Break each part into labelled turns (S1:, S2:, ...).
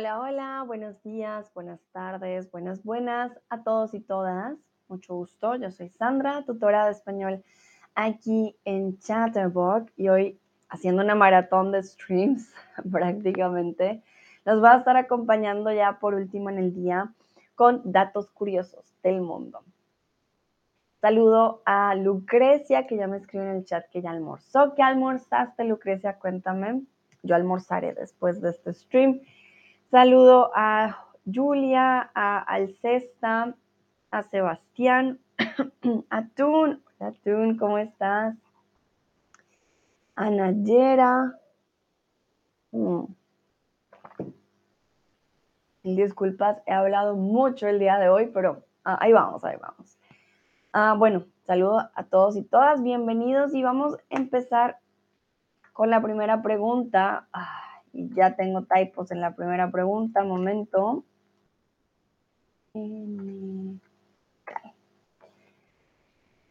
S1: Hola, hola, buenos días, buenas tardes, buenas, buenas a todos y todas. Mucho gusto, yo soy Sandra, tutora de español aquí en Chatterbox y hoy haciendo una maratón de streams prácticamente. Nos va a estar acompañando ya por último en el día con datos curiosos del mundo. Saludo a Lucrecia, que ya me escribió en el chat que ya almorzó. ¿Qué almorzaste, Lucrecia? Cuéntame. Yo almorzaré después de este stream. Saludo a Julia, a Alcesta, a Sebastián, a Tun. Hola, Tun, ¿cómo estás? A Nayera. Mm. Disculpas, he hablado mucho el día de hoy, pero ah, ahí vamos, ahí vamos. Ah, bueno, saludo a todos y todas, bienvenidos y vamos a empezar con la primera pregunta. Ah, y ya tengo typos en la primera pregunta, momento.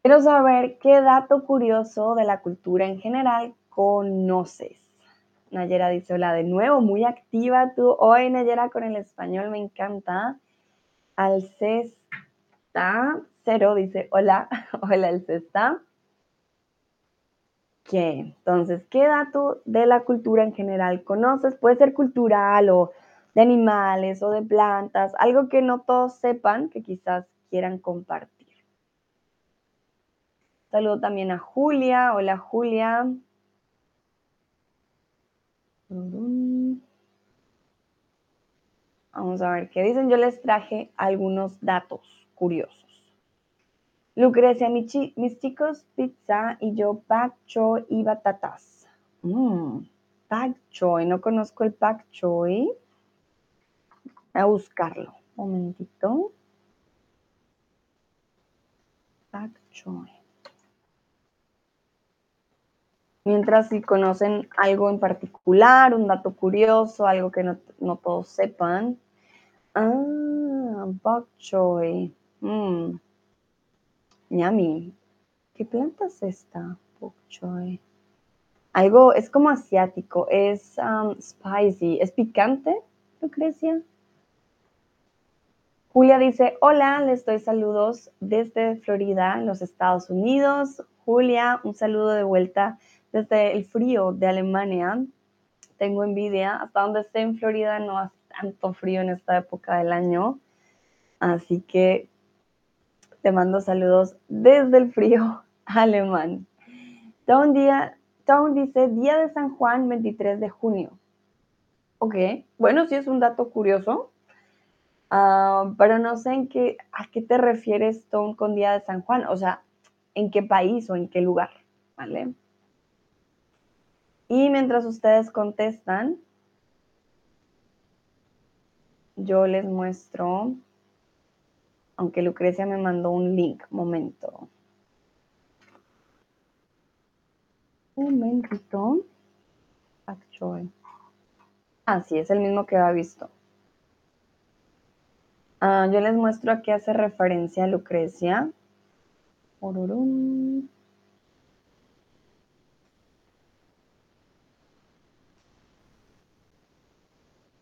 S1: Quiero saber qué dato curioso de la cultura en general conoces. Nayera dice, hola de nuevo, muy activa tú hoy, Nayera, con el español, me encanta. Alcesta, cero, dice, hola, hola Alcesta. Entonces, ¿qué dato de la cultura en general conoces? Puede ser cultural o de animales o de plantas, algo que no todos sepan, que quizás quieran compartir. Saludo también a Julia. Hola Julia. Vamos a ver qué dicen. Yo les traje algunos datos curiosos. Lucrecia, mis chicos, pizza y yo pak choy y batatas. Mmm, pak choy, no conozco el pak choy. Voy a buscarlo. Un momentito. Pak choy. Mientras si conocen algo en particular, un dato curioso, algo que no, todos sepan. Ah, pak choy. Mmm. Yummy. ¿Qué planta es esta? Bok. Algo, es como asiático, es um, spicy. ¿Es picante, Lucrecia? Julia dice, hola, les doy saludos desde Florida, en los Estados Unidos. Julia, un saludo de vuelta desde el frío de Alemania. Tengo envidia, hasta donde esté en Florida no hace tanto frío en esta época del año. Así que te mando saludos desde el frío alemán. Tom, día, dice Día de San Juan, 23 de junio. Ok, bueno, sí es un dato curioso, ah, pero no sé en qué, a qué te refieres, Tom, con Día de San Juan. O sea, en qué país o en qué lugar, ¿vale? Y mientras ustedes contestan, yo les muestro aunque Lucrecia me mandó un link. Momento. Un momentito. Ah, sí, es el mismo que había visto. Ah, yo les muestro a qué hace referencia Lucrecia.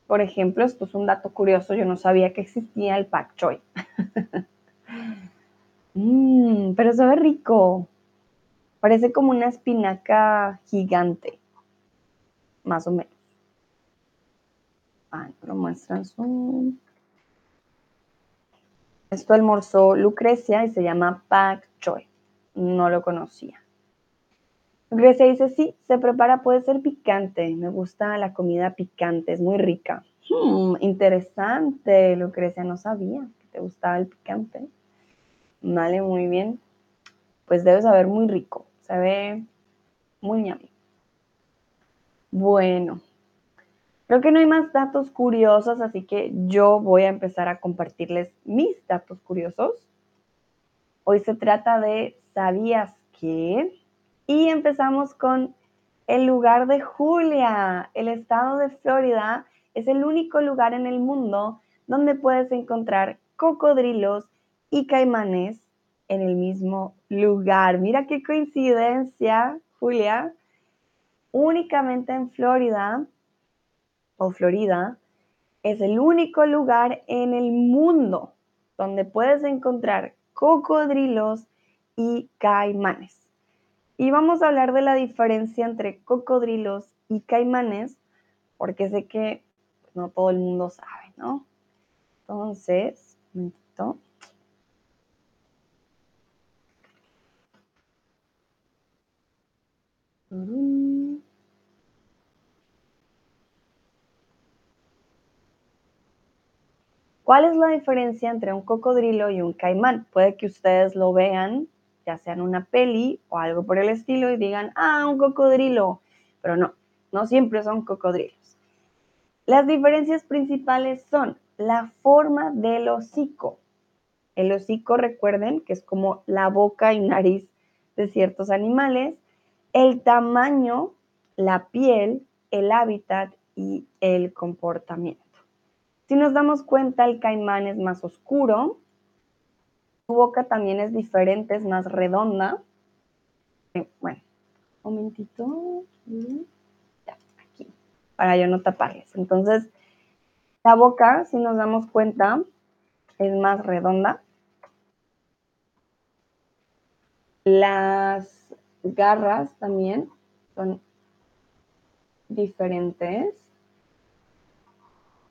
S1: Por ejemplo, esto es un dato curioso, yo no sabía que existía el pak choi. Mmm, pero sabe rico. Parece como una espinaca gigante, más o menos. Ah, lo muestran. Esto almorzó Lucrecia y se llama pak choi. No lo conocía. Lucrecia dice, sí, se prepara, puede ser picante. Me gusta la comida picante, es muy rica. Hmm, interesante, Lucrecia, no sabía que te gustaba el picante. Vale, muy bien. Pues debe saber muy rico, se ve muy ñami. Bueno, creo que no hay más datos curiosos, así que yo voy a empezar a compartirles mis datos curiosos. Hoy se trata de ¿sabías que? Y empezamos con el lugar de Julia. El estado de Florida es el único lugar en el mundo donde puedes encontrar cocodrilos y caimanes en el mismo lugar. Mira qué coincidencia, Julia. Únicamente en Florida o Florida es el único lugar en el mundo donde puedes encontrar cocodrilos y caimanes. Y vamos a hablar de la diferencia entre cocodrilos y caimanes, porque sé que no todo el mundo sabe, ¿no? Entonces, un momentito. ¿Cuál es la diferencia entre un cocodrilo y un caimán? Puede que ustedes lo vean, ya sea en una peli o algo por el estilo, y digan, ah, un cocodrilo. Pero no, no siempre son cocodrilos. Las diferencias principales son la forma del hocico. El hocico, recuerden que es como la boca y nariz de ciertos animales. El tamaño, la piel, el hábitat y el comportamiento. Si nos damos cuenta, el caimán es más oscuro, boca también es diferente, es más redonda. Eh, bueno, un momentito. Ya, aquí, para yo no taparles. Entonces, la boca, si nos damos cuenta, es más redonda. Las garras también son diferentes.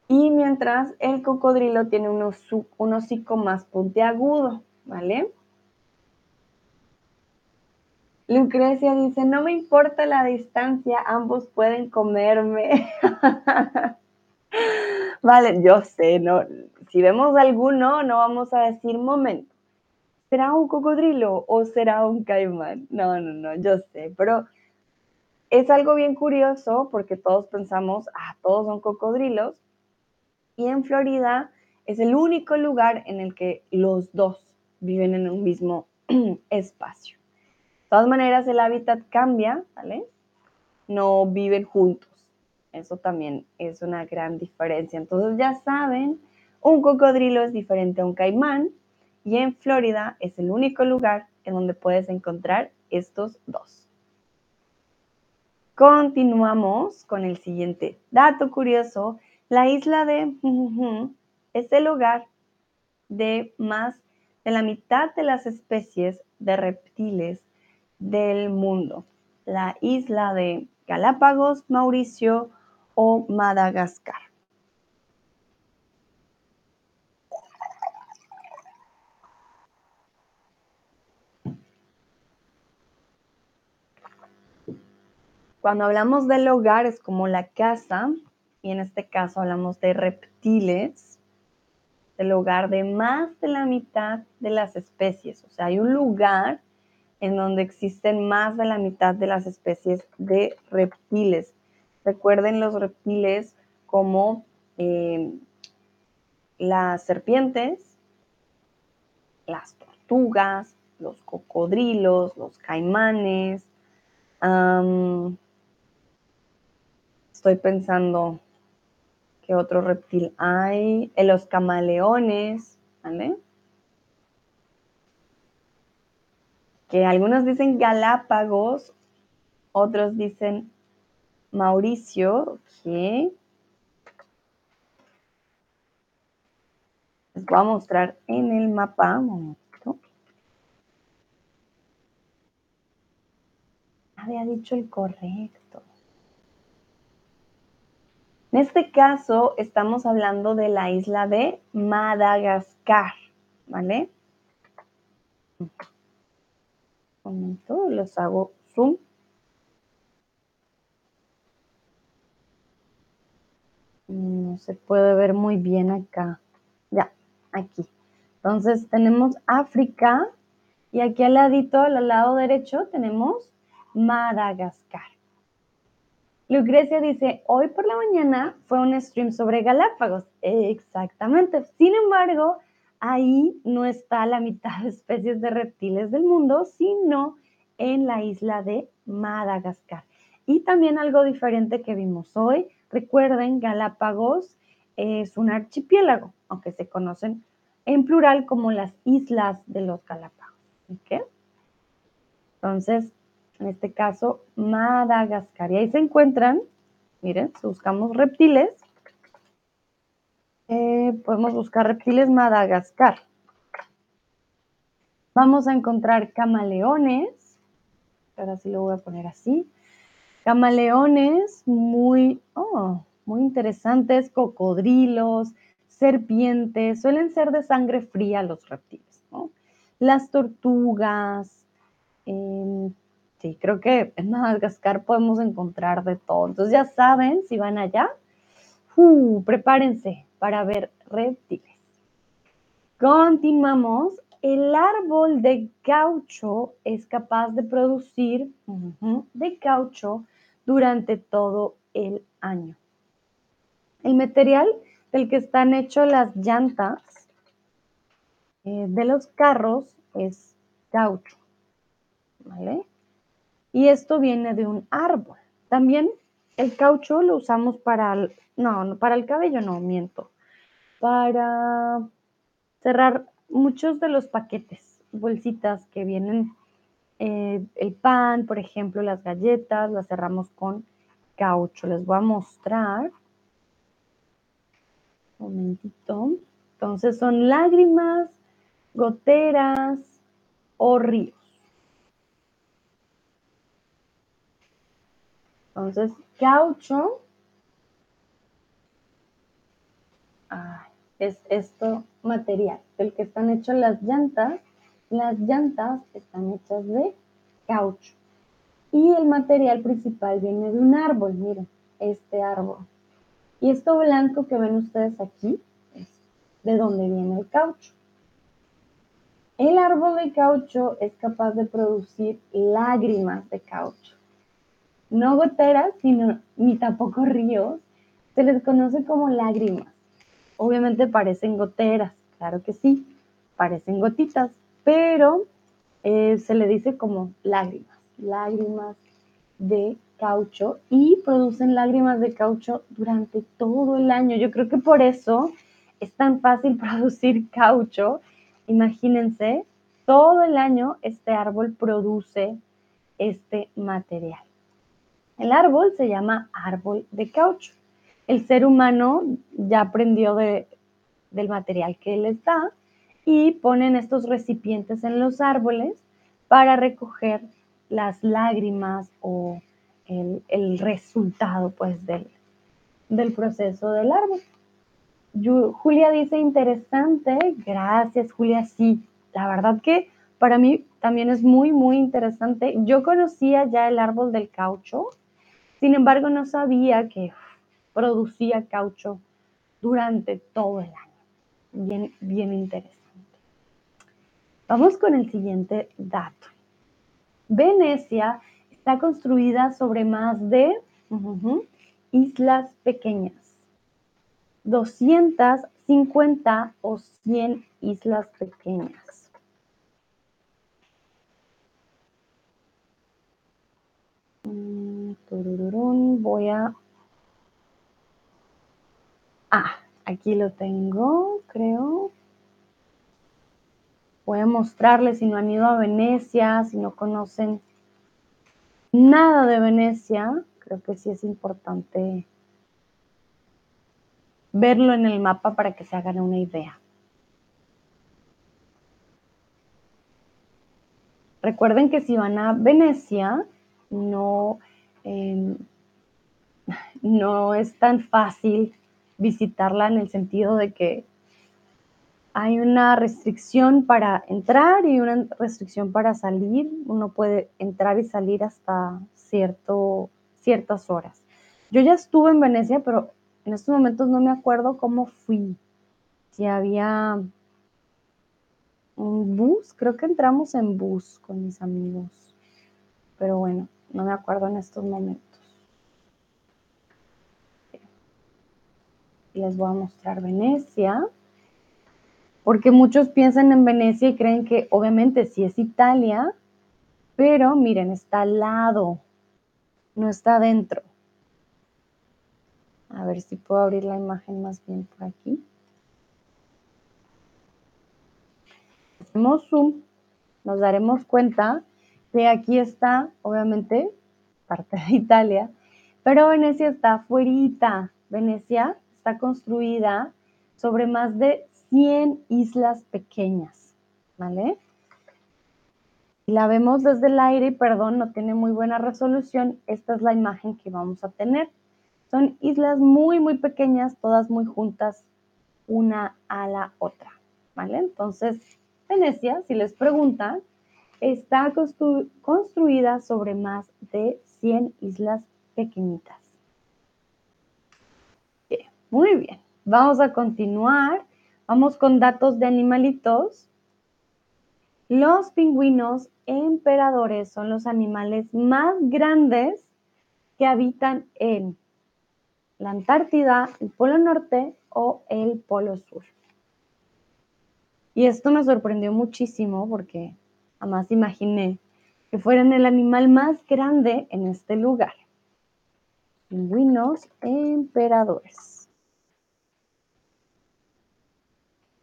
S1: Y mientras el cocodrilo tiene un, hocico más puntiagudo, ¿vale? Lucrecia dice, no me importa la distancia, ambos pueden comerme. vale, yo sé, no, si vemos alguno, no vamos a decir momento. ¿Será un cocodrilo o será un caimán? No, no, no, yo sé, pero es algo bien curioso porque todos pensamos, ah, todos son cocodrilos, y en Florida es el único lugar en el que los dos viven en un mismo espacio. De todas maneras, el hábitat cambia, ¿vale? No viven juntos. Eso también es una gran diferencia. Entonces ya saben, un cocodrilo es diferente a un caimán y en Florida es el único lugar en donde puedes encontrar estos dos. Continuamos con el siguiente dato curioso la isla de es el hogar de más de la mitad de las especies de reptiles del mundo. La isla de Galápagos, Mauricio o Madagascar. Cuando hablamos del hogar es como la casa, y en este caso hablamos de reptiles, el hogar de más de la mitad de las especies. O sea, hay un lugar en donde existen más de la mitad de las especies de reptiles. Recuerden los reptiles como eh, las serpientes, las tortugas, los cocodrilos, los caimanes. estoy pensando ¿Qué otro reptil hay? En los camaleones, ¿vale? Que algunos dicen Galápagos, otros dicen Mauricio, ok. Les voy a mostrar en el mapa, un momento. Había dicho el correcto. En este caso estamos hablando de la isla de Madagascar, ¿vale? Un momento, los hago zoom. No se puede ver muy bien acá. Ya, aquí. Entonces tenemos África y aquí al ladito, al lado derecho, tenemos Madagascar. Lucrecia dice, hoy por la mañana fue un stream sobre Galápagos. Exactamente. Sin embargo, ahí no está la mitad de especies de reptiles del mundo, sino en la isla de Madagascar. Y también algo diferente que vimos hoy, recuerden, Galápagos es un archipiélago, aunque se conocen en plural como las islas de los Galápagos. Entonces, en este caso Madagascar. Y ahí se encuentran, miren, si buscamos reptiles, Eh, podemos buscar reptiles Madagascar. Vamos a encontrar camaleones. Ahora sí lo voy a poner así. Camaleones muy, oh, muy interesantes, cocodrilos, serpientes, suelen ser de sangre fría los reptiles, ¿no? Las tortugas, em, sí, creo que en Madagascar podemos encontrar de todo. Entonces ya saben, si van allá, uh, prepárense para ver reptiles. Continuamos. El árbol de caucho es capaz de producir de caucho durante todo el año. El material del que están hechos las llantas eh, de los carros es caucho. ¿Vale? Y esto viene de un árbol. También el caucho lo usamos para, no, para el cabello no, miento, para cerrar muchos de los paquetes, bolsitas que vienen, eh, el pan, por ejemplo, las galletas, las cerramos con caucho. Les voy a mostrar. Un momentito. Entonces son lágrimas, goteras o ríos. Entonces, caucho es esto material, del que están hechas las llantas. Las llantas están hechas de caucho. Y el material principal viene de un árbol, miren, este árbol. Y esto blanco que ven ustedes aquí es de donde viene el caucho. El árbol de caucho es capaz de producir lágrimas de caucho. No goteras, sino ni tampoco ríos. Se les conoce como lágrimas. Obviamente parecen goteras, claro que sí, parecen gotitas, pero eh, se le dice como lágrimas, lágrimas de caucho y producen lágrimas de caucho durante todo el año. Yo creo que por eso es tan fácil producir caucho. Imagínense, todo el año este árbol produce este material. El árbol se llama árbol de caucho el ser humano ya aprendió del material que les da y ponen estos recipientes en los árboles para recoger las lágrimas o el, resultado pues del, del proceso del árbol. Julia dice interesante, gracias Julia, sí, la verdad que para mí también es muy, muy interesante. Yo conocía ya el árbol del caucho, sin embargo no sabía que producía caucho durante todo el año. Bien, bien interesante. Vamos con el siguiente dato. Venecia está construida sobre más de islas pequeñas. 250 o 100 islas pequeñas. Mm, Voy a Ah, aquí lo tengo, creo. Voy a mostrarles si no han ido a Venecia, si no conocen nada de Venecia, creo que sí es importante verlo en el mapa para que se hagan una idea. Recuerden que si van a Venecia, no, em, no es tan fácil visitarla en el sentido de que hay una restricción para entrar y una restricción para salir. Uno puede entrar y salir hasta cierto, ciertas horas. Yo ya estuve en Venecia, pero en estos momentos no me acuerdo cómo fui. Si había un bus, creo que entramos en bus con mis amigos. Pero bueno, no me acuerdo en estos momentos. les voy a mostrar Venecia, porque muchos piensan en Venecia y creen que obviamente sí es Italia, pero miren, está al lado, no está adentro. A ver si puedo abrir la imagen más bien por aquí. Hacemos zoom, nos daremos cuenta que aquí está, obviamente, parte de Italia, pero Venecia está afuera. Venecia está construida sobre más de 100 islas pequeñas, ¿vale? La vemos desde el aire, perdón, no tiene muy buena resolución, esta es la imagen que vamos a tener. Son islas muy, muy pequeñas, todas muy juntas, una a la otra, ¿vale? Entonces, Venecia, si les preguntan, está construida sobre más de 100 islas pequeñitas. muy bien, vamos a continuar. Vamos con datos de animalitos. Los pingüinos emperadores son los animales más grandes que habitan en la Antártida, el Polo Norte o el Polo Sur. Y esto me sorprendió muchísimo porque jamás imaginé que fueran el animal más grande en este lugar. Pingüinos emperadores.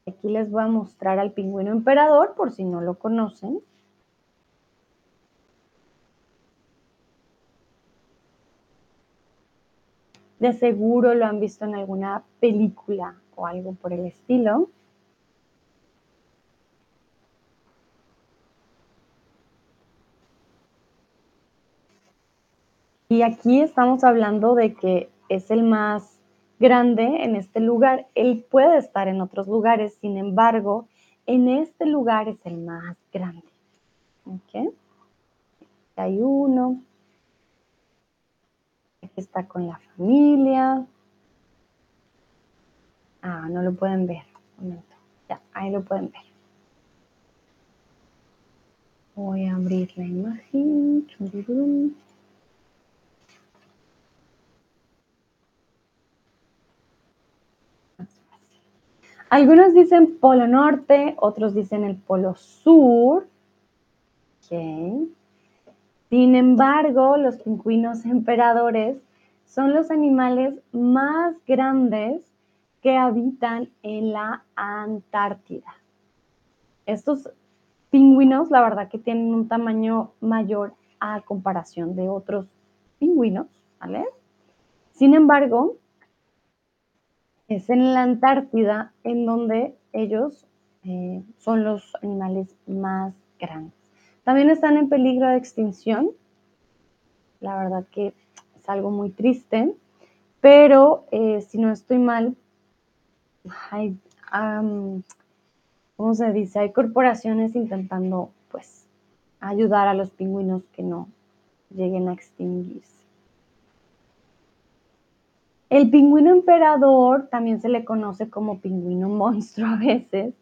S1: Aquí les voy a mostrar al pingüino emperador por si no lo conocen. De seguro lo han visto en alguna película o algo por el estilo. Y aquí estamos hablando de que es el más grande en este lugar. Él puede estar en otros lugares, sin embargo, en este lugar es el más grande. ¿Ok? Hay uno, está con la familia. Ah, no lo pueden ver. Un momento. Ya, ahí lo pueden ver. Voy a abrir la imagen. Algunos dicen polo norte, otros dicen el polo sur. Okay. Sin embargo, los pingüinos emperadores son los animales más grandes que habitan en la Antártida. Estos pingüinos, la verdad que tienen un tamaño mayor a comparación de otros pingüinos. Sin embargo, es en la Antártida en donde ellos eh, son los animales más grandes. También están en peligro de extinción. La verdad que es algo muy triste, pero eh, si no estoy mal, hay, ¿cómo se dice? Hay corporaciones intentando, pues, ayudar a los pingüinos que no lleguen a extinguirse. El pingüino emperador también se le conoce como pingüino monstruo a veces,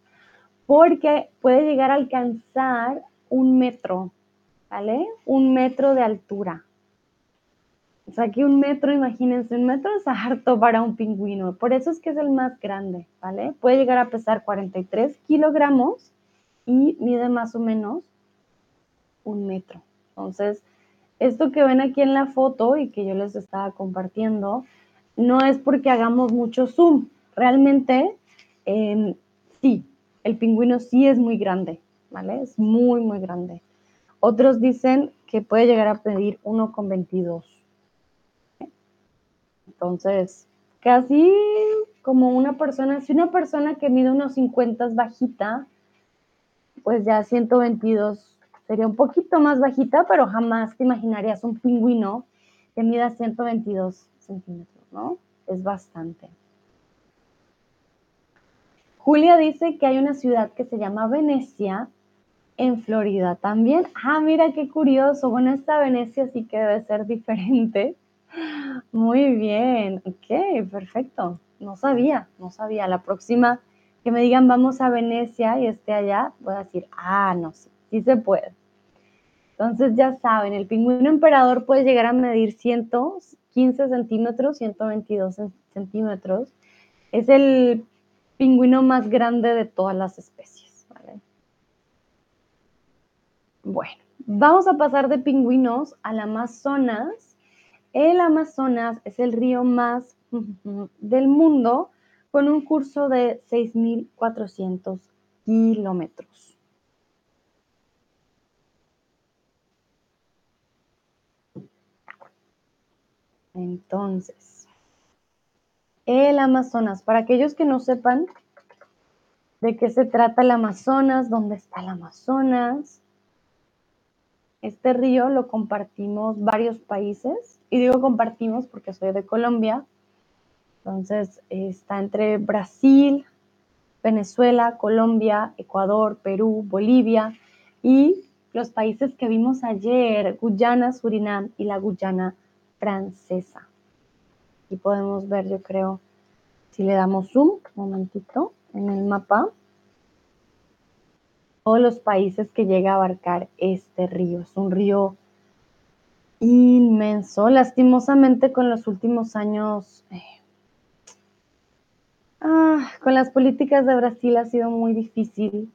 S1: porque puede llegar a alcanzar un metro, ¿vale? Un metro de altura. O sea, que un metro, imagínense, un metro es harto para un pingüino. Por eso es que es el más grande, ¿vale? Puede llegar a pesar 43 kilogramos y mide más o menos un metro. Entonces, esto que ven aquí en la foto y que yo les estaba compartiendo, no es porque hagamos mucho zoom. Realmente, em, sí, el pingüino sí es muy grande, ¿vale? Es muy, muy grande. Otros dicen que puede llegar a pedir 1,22. Entonces, casi como una persona, si una persona que mide unos 50 es bajita, pues ya 122 sería un poquito más bajita, pero jamás te imaginarías un pingüino que mida 122 centímetros, ¿no? Es bastante. Julia dice que hay una ciudad que se llama Venecia en Florida también. Ah, mira qué curioso. Bueno, esta Venecia sí que debe ser diferente. Muy bien, ok, perfecto. No sabía, no sabía. La próxima que me digan vamos a Venecia y esté allá, voy a decir, ah, no, sí, sí se puede. Entonces ya saben, el pingüino emperador puede llegar a medir 115 centímetros, 122 centímetros. Es el pingüino más grande de todas las especies. Bueno, vamos a pasar de pingüinos al Amazonas. El Amazonas es el río más del mundo con un curso de 6.400 kilómetros. Entonces, el Amazonas. Para aquellos que no sepan de qué se trata el Amazonas, dónde está el Amazonas, este río lo compartimos varios países, y digo compartimos porque soy de Colombia, entonces está entre Brasil, Venezuela, Colombia, Ecuador, Perú, Bolivia y los países que vimos ayer, Guyana, Surinam y la Guyana francesa. Y podemos ver, yo creo, si le damos zoom, un momentito, en el mapa, todos los países que llega a abarcar este río. Es un río inmenso. Lastimosamente con los últimos años, eh, ah, con las políticas de Brasil ha sido muy difícil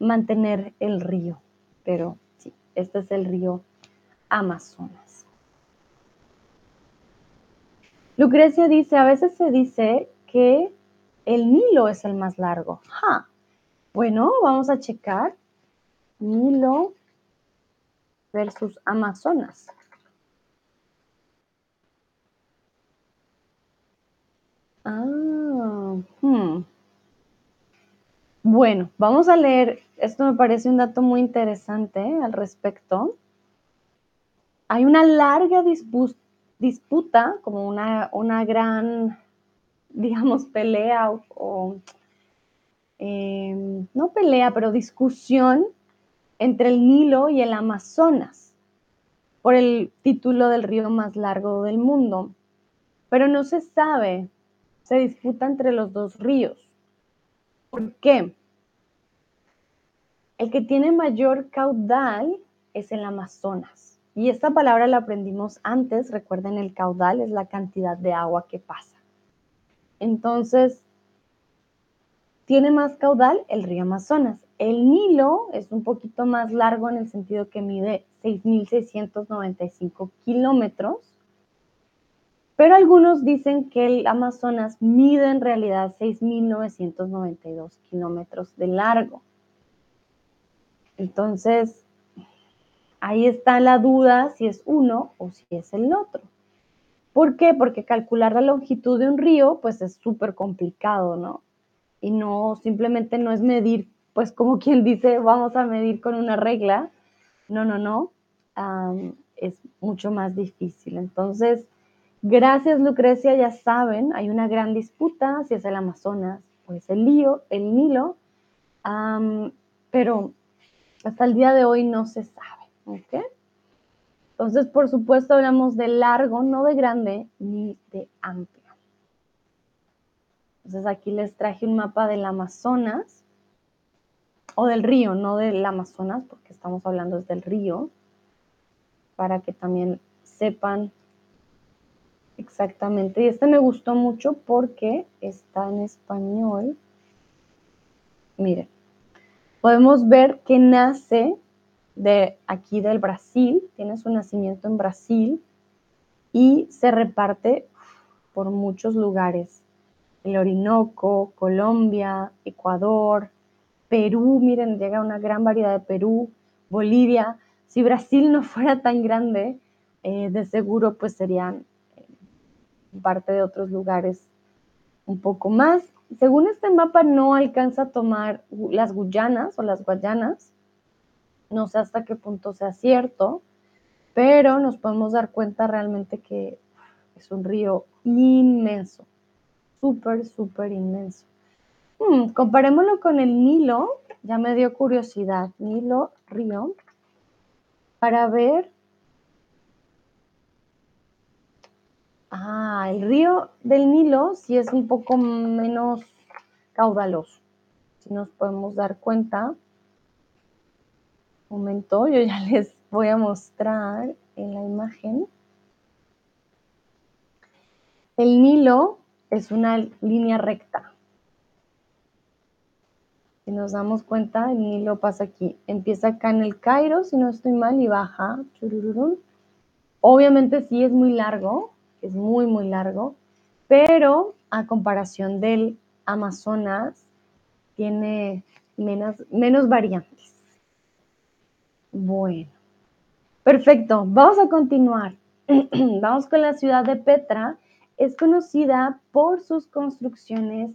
S1: mantener el río. Pero sí, este es el río Amazonas. Lucrecia dice, a veces se dice que el Nilo es el más largo. Bueno, vamos a checar. Nilo versus Amazonas. Ah, hmm. Bueno, vamos a leer, esto me parece un dato muy interesante al respecto. Hay una larga disputa, como una, una gran, digamos, pelea o, em, no pelea, pero discusión entre el Nilo y el Amazonas por el título del río más largo del mundo. Pero no se sabe, se disputa entre los dos ríos. ¿Por qué? El que tiene mayor caudal es el Amazonas. Y esta palabra la aprendimos antes, recuerden, el caudal es la cantidad de agua que pasa. Entonces, tiene más caudal el río Amazonas. El Nilo es un poquito más largo en el sentido que mide 6.695 kilómetros, pero algunos dicen que el Amazonas mide en realidad 6.992 kilómetros de largo. Entonces, ahí está la duda si es uno o si es el otro. ¿Por qué? Porque calcular la longitud de un río, pues es súper complicado, ¿no? Y no, simplemente no es medir pues como quien dice, vamos a medir con una regla. No, no, no. es mucho más difícil. Entonces, gracias Lucrecia, ya saben, hay una gran disputa si es el Amazonas o es el, lío, el Nilo, pero hasta el día de hoy no se sabe. ¿Ok? Entonces, por supuesto, hablamos de largo, no de grande, ni de amplio. Entonces, aquí les traje un mapa del Amazonas o del río, no del Amazonas, porque estamos hablando del río, para que también sepan exactamente. Y este me gustó mucho porque está en español. Miren, podemos ver que nace de aquí del Brasil, tiene su nacimiento en Brasil y se reparte por muchos lugares. El Orinoco, Colombia, Ecuador, Perú, miren, llega una gran variedad de Perú, Bolivia. Si Brasil no fuera tan grande, eh, de seguro pues serían eh, parte de otros lugares un poco más. Según este mapa no alcanza a tomar las Guyanas o las Guayanas, no sé hasta qué punto sea cierto, pero nos podemos dar cuenta realmente que es un río inmenso, súper, súper inmenso. Hmm, comparémoslo con el Nilo, ya me dio curiosidad, Nilo, río, para ver. Ah, el río del Nilo sí es un poco menos caudaloso. Si nos podemos dar cuenta. Momento, yo ya les voy a mostrar en la imagen. El Nilo es una línea recta. Si nos damos cuenta, el Nilo pasa aquí. Empieza acá en el Cairo, si no estoy mal, y baja. Obviamente sí es muy largo, es muy, muy largo, pero a comparación del Amazonas, tiene menos, menos variantes. Bueno, perfecto. Vamos a continuar. Vamos con la ciudad de Petra. es conocida por sus construcciones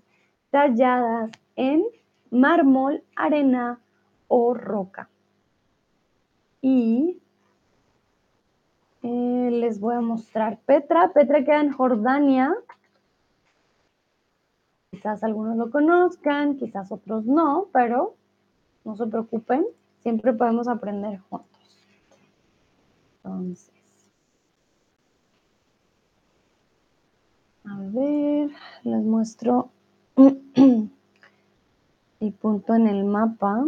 S1: talladas en mármol, arena o roca. Y eh, les voy a mostrar Petra. Petra queda en Jordania. Quizás algunos lo conozcan, quizás otros no, pero no se preocupen, siempre podemos aprender juntos. Entonces, a ver, les muestro el punto en el mapa.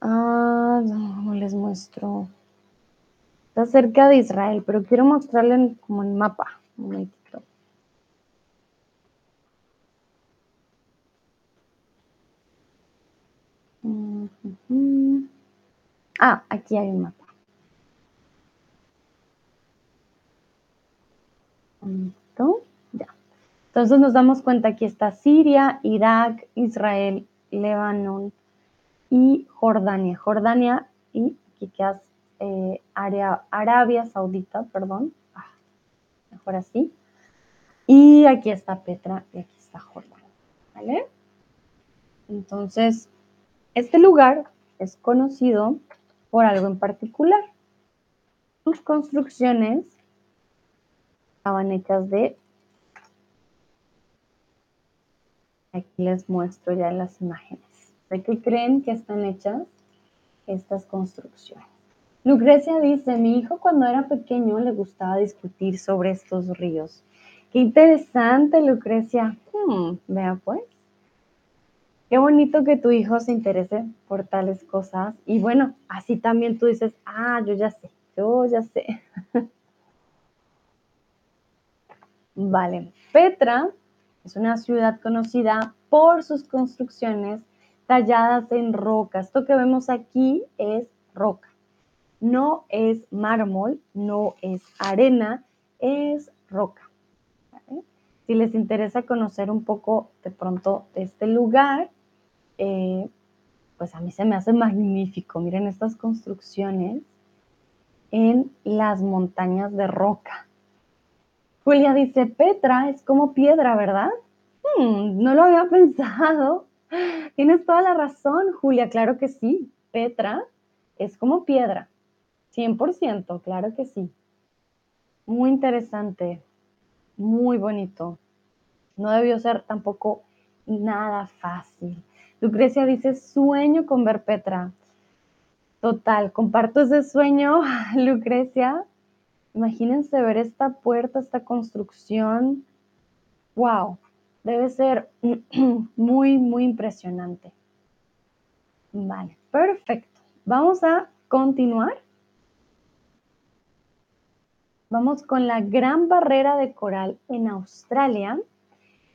S1: Ah, no, les muestro. Está cerca de Israel, pero quiero mostrarle como el mapa. Ah, aquí hay un mapa. Ya. Entonces nos damos cuenta que está Siria, Irak, Israel, Líbano y Jordania. Jordania y aquí queda eh, Arabia Saudita, perdón. Ah, mejor así. Y aquí está Petra y aquí está Jordania. ¿Vale? Entonces, este lugar es conocido por algo en particular. Sus construcciones estaban hechas de... Aquí les muestro ya las imágenes. ¿De qué creen que están hechas estas construcciones? Lucrecia dice, mi hijo cuando era pequeño le gustaba discutir sobre estos ríos. Qué interesante, Lucrecia. Hmm, vea pues. Qué bonito que tu hijo se interese por tales cosas. Y bueno, así también tú dices, ah, yo ya sé, yo ya sé. vale, Petra es una ciudad conocida por sus construcciones talladas en roca. Esto que vemos aquí es roca no es mármol, no es arena, es roca. Si les interesa conocer un poco de pronto este lugar, eh, pues a mí se me hace magnífico. Miren estas construcciones en las montañas de roca. Julia dice, Petra es como piedra, ¿verdad? Hmm, no lo había pensado. Tienes toda la razón, Julia, claro que sí. Petra es como piedra. 100%, claro que sí. Muy interesante, muy bonito. No debió ser tampoco nada fácil. Lucrecia dice, sueño con ver Petra. Total, comparto ese sueño, Lucrecia. Imagínense ver esta puerta, esta construcción. Wow, debe ser muy, muy impresionante. Vale, perfecto. Vamos a continuar Vamos con la gran barrera de coral en Australia.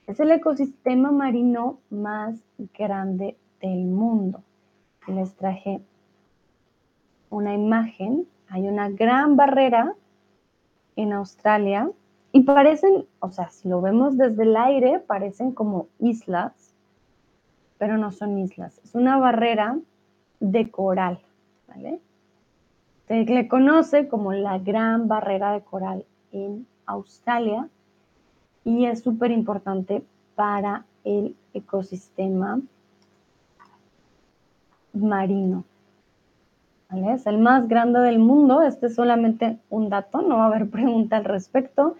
S1: Es el ecosistema marino más grande del mundo. Les traje una imagen. Hay una gran barrera en Australia y parecen, o sea, si lo vemos desde el aire, parecen como islas, pero no son islas. Es una barrera de coral, ¿vale? Se le conoce como la Gran Barrera de Coral en Australia y es súper importante para el ecosistema marino. Es el más grande del mundo. Este es solamente un dato, no va a haber pregunta al respecto.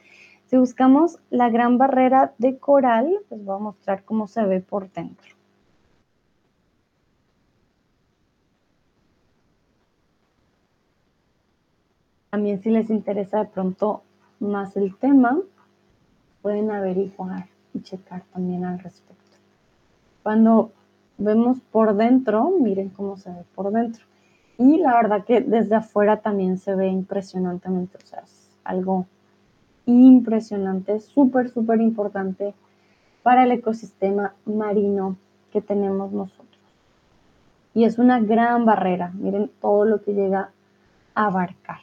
S1: Si buscamos la gran barrera de coral, les voy a mostrar cómo se ve por dentro. También si les interesa de pronto más el tema, pueden averiguar y checar también al respecto. Cuando vemos por dentro, miren cómo se ve por dentro. Y la verdad que desde afuera también se ve impresionantemente, o sea, es algo impresionante, súper, súper importante para el ecosistema marino que tenemos nosotros. Y es una gran barrera, miren todo lo que llega a abarcar.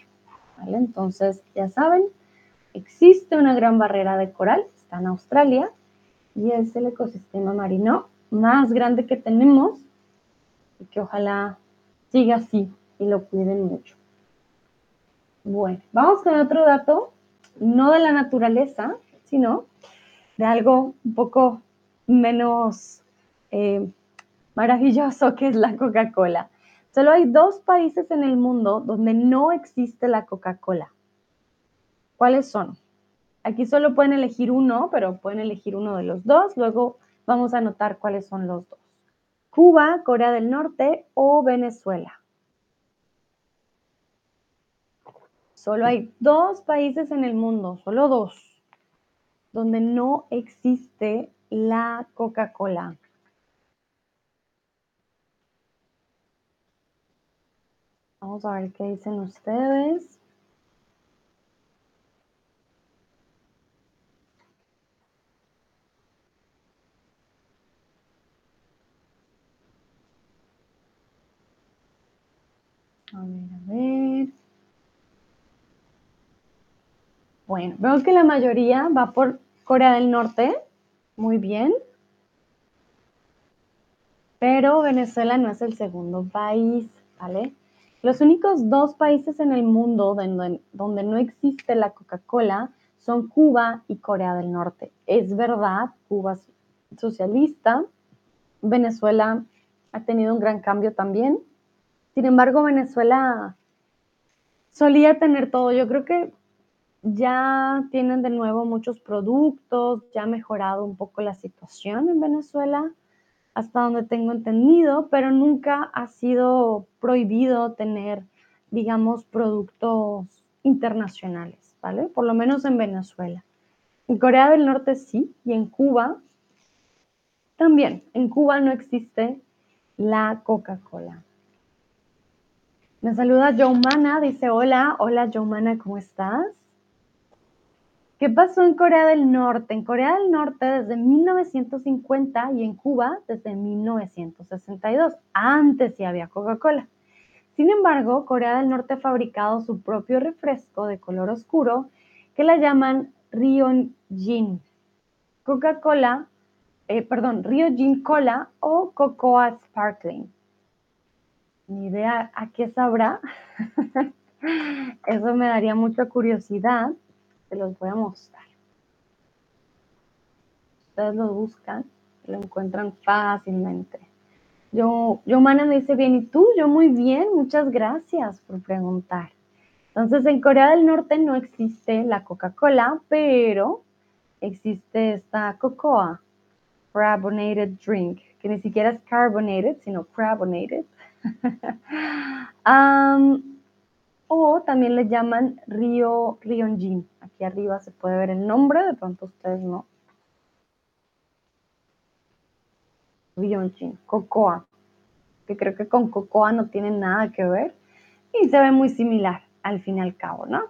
S1: Entonces, ya saben, existe una gran barrera de coral, está en Australia, y es el ecosistema marino más grande que tenemos y que ojalá siga así y lo cuiden mucho. Bueno, vamos con otro dato no de la naturaleza, sino de algo un poco menos eh, maravilloso que es la Coca-Cola. Solo hay dos países en el mundo donde no existe la Coca-Cola. ¿Cuáles son? Aquí solo pueden elegir uno, pero pueden elegir uno de los dos. Luego vamos a anotar cuáles son los dos. Cuba, Corea del Norte o Venezuela. Solo hay dos países en el mundo, solo dos, donde no existe la Coca-Cola. Vamos a ver qué dicen ustedes. A ver, a ver. Bueno, veo que la mayoría va por Corea del Norte. Muy bien. Pero Venezuela no es el segundo país, ¿vale? Los únicos dos países en el mundo donde, donde no existe la Coca-Cola son Cuba y Corea del Norte. Es verdad, Cuba es socialista, Venezuela ha tenido un gran cambio también, sin embargo, Venezuela solía tener todo. Yo creo que ya tienen de nuevo muchos productos, ya ha mejorado un poco la situación en Venezuela, hasta donde tengo entendido, pero nunca ha sido prohibido tener, digamos, productos internacionales, ¿vale? Por lo menos en Venezuela. En Corea del Norte sí, y en Cuba también. En Cuba no existe la Coca-Cola. Me saluda Joumana, dice hola, hola Joumana, ¿cómo estás? ¿Qué pasó en Corea del Norte? En Corea del Norte desde 1950 y en Cuba desde 1962. Antes sí había Coca-Cola. Sin embargo, Corea del Norte ha fabricado su propio refresco de color oscuro que la llaman Ryojin. Coca-Cola, eh, perdón, Ryojin Cola o Cocoa Sparkling ni idea a qué sabrá. Eso me daría mucha curiosidad. Se los voy a mostrar. Ustedes lo buscan, lo encuentran fácilmente. Yo, yo, Mana me dice bien, ¿y tú? Yo muy bien, muchas gracias por preguntar. Entonces, en Corea del Norte no existe la Coca-Cola, pero existe esta cocoa, carbonated drink, que ni siquiera es carbonated, sino carbonated. o también le llaman río Ryonjin. Aquí arriba se puede ver el nombre, de pronto ustedes no. Ryonjin, cocoa, que creo que con cocoa no tiene nada que ver y se ve muy similar al fin y al cabo, ¿no?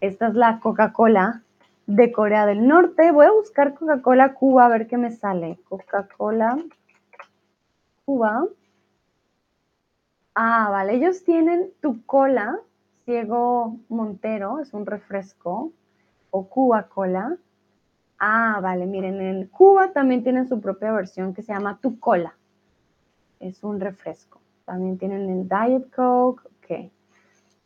S1: Esta es la Coca-Cola de Corea del Norte. Voy a buscar Coca-Cola Cuba a ver qué me sale. Coca-Cola Cuba. Ah, vale, ellos tienen tu cola, Ciego Montero, es un refresco, o Cuba Cola. Ah, vale, miren, en Cuba también tienen su propia versión que se llama Tu Cola. Es un refresco. También tienen el Diet Coke, ok.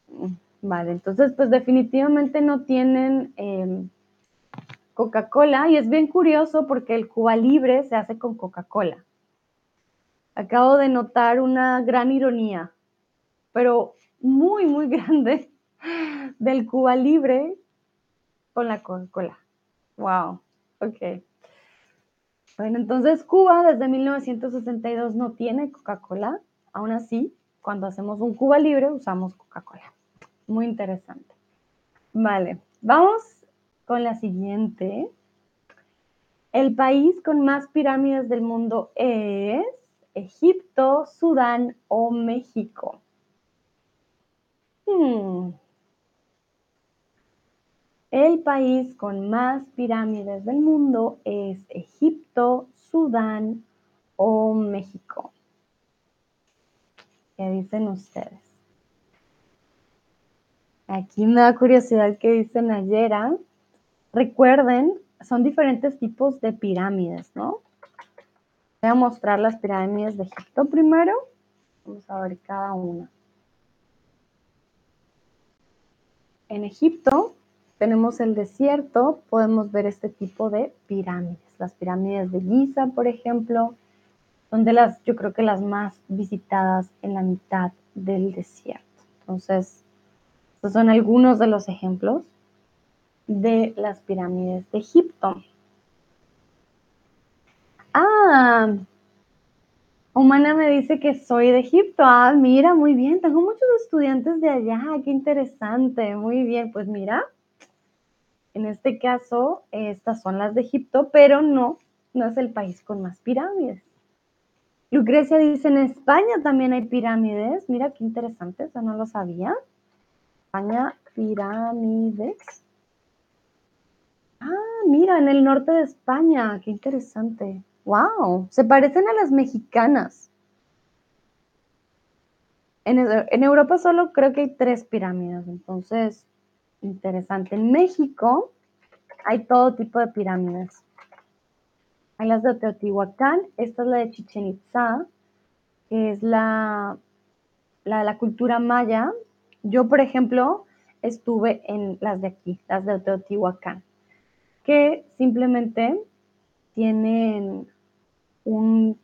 S1: Mm, vale, entonces pues definitivamente no tienen em, Coca-Cola y es bien curioso porque el Cuba Libre se hace con Coca-Cola. Acabo de notar una gran ironía, pero muy, muy grande, del Cuba Libre con la Coca-Cola. Wow, ok. Bueno, entonces Cuba desde 1962 no tiene Coca-Cola. Aún así, cuando hacemos un Cuba Libre usamos Coca-Cola. Muy interesante. Vale, vamos con la siguiente. El país con más pirámides del mundo es Egipto, Sudán o México? Hmm. El país con más pirámides del mundo es Egipto, Sudán o México. ¿Qué dicen ustedes? Aquí me da curiosidad qué dicen ayer. ¿ah? Recuerden, son diferentes tipos de pirámides, ¿no? Voy a mostrar las pirámides de Egipto primero. Vamos a ver cada una. En Egipto tenemos el desierto, podemos ver este tipo de pirámides. Las pirámides de Giza, por ejemplo, son de las, yo creo que las más visitadas en la mitad del desierto. Entonces, estos son algunos de los ejemplos de las pirámides de Egipto. Ah, Humana me dice que soy de Egipto. Ah, mira, muy bien. Tengo muchos estudiantes de allá. Qué interesante. Muy bien. Pues mira, en este caso, estas son las de Egipto, pero no, no es el país con más pirámides. Lucrecia dice, en España también hay pirámides. Mira, qué interesante, eso no lo sabía. España, pirámides. Ah, mira, en el norte de España, qué interesante. Wow, se parecen a las mexicanas. En, Europa solo creo que hay tres pirámides, entonces, interesante. En México hay todo tipo de pirámides. Hay las de Teotihuacán, esta es la de Chichen Itza, que es la, la, la cultura maya. Yo, por ejemplo, estuve en las de aquí, las de Teotihuacán, que simplemente tienen un,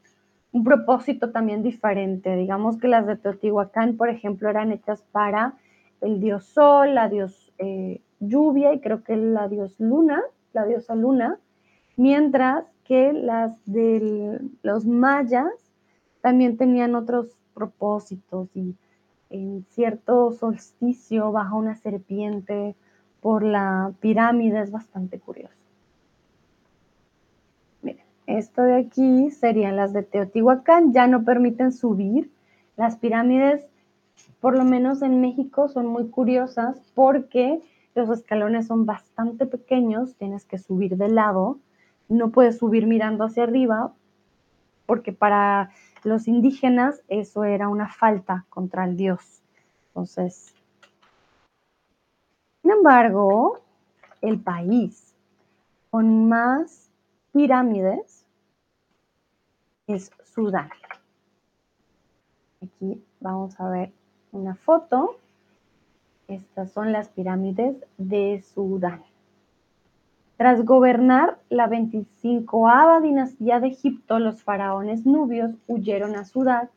S1: propósito también diferente. Digamos que las de Teotihuacán, por ejemplo, eran hechas para el dios sol, la dios eh, lluvia y creo que la dios luna, la diosa luna, mientras que las de los mayas también tenían otros propósitos y en cierto solsticio baja una serpiente por la pirámide es bastante curioso. Esto de aquí serían las de Teotihuacán, ya no permiten subir. Las pirámides, por lo menos en México, son muy curiosas porque los escalones son bastante pequeños, tienes que subir de lado, no puedes subir mirando hacia arriba porque para los indígenas eso era una falta contra el dios. Entonces, sin embargo, el país con más pirámides es Sudán. Aquí vamos a ver una foto. Estas son las pirámides de Sudán. Tras gobernar la 25 dinastía de Egipto, los faraones nubios huyeron a Sudán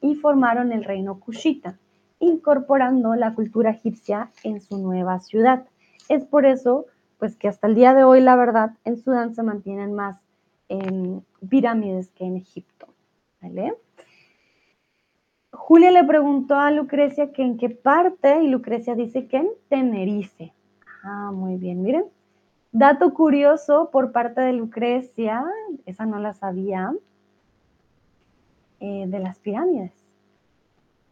S1: y formaron el reino Kushita, incorporando la cultura egipcia en su nueva ciudad. Es por eso pues que hasta el día de hoy, la verdad, en Sudán se mantienen más en pirámides que en Egipto. ¿vale? Julia le preguntó a Lucrecia que en qué parte y Lucrecia dice que en Tenerife. Ah, muy bien, miren. Dato curioso por parte de Lucrecia, esa no la sabía, eh, de las pirámides.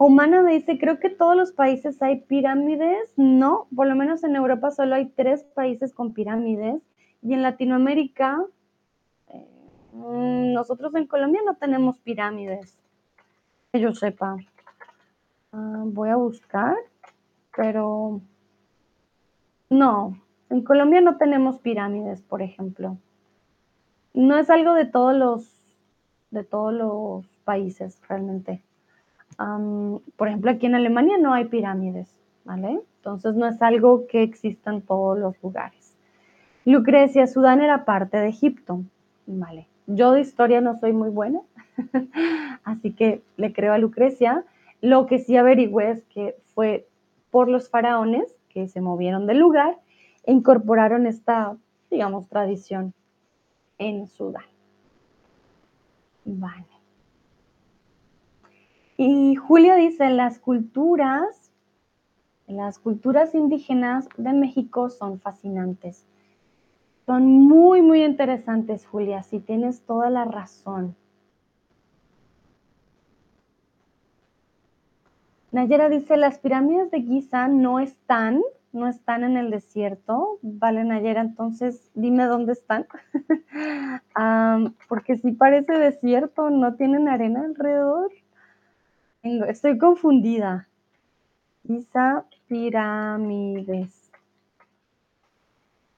S1: Humana me dice, creo que todos los países hay pirámides. No, por lo menos en Europa solo hay tres países con pirámides. Y en Latinoamérica Mm, nosotros en Colombia no tenemos pirámides, que yo sepa. Ah, voy a buscar, pero no, en Colombia no tenemos pirámides, por ejemplo. No es algo de todos los, de todos los países realmente. Por ejemplo, aquí en Alemania no hay pirámides, ¿vale? Entonces no es algo que exista en todos los lugares. Lucrecia, Sudán era parte de Egipto, ¿vale? Yo de historia no soy muy buena, así que le creo a Lucrecia. Lo que sí averigüé es que fue por los faraones que se movieron del lugar e incorporaron esta, digamos, tradición en Sudán. Vale. Y Julio dice, las culturas, las culturas indígenas de México son fascinantes. Son muy, muy interesantes, Julia, si tienes toda la razón. Nayera dice, las pirámides de Giza no están, no están en el desierto. Vale, Nayera, entonces dime dónde están. porque si parece desierto, no tienen arena alrededor. Estoy confundida. Giza, pirámides.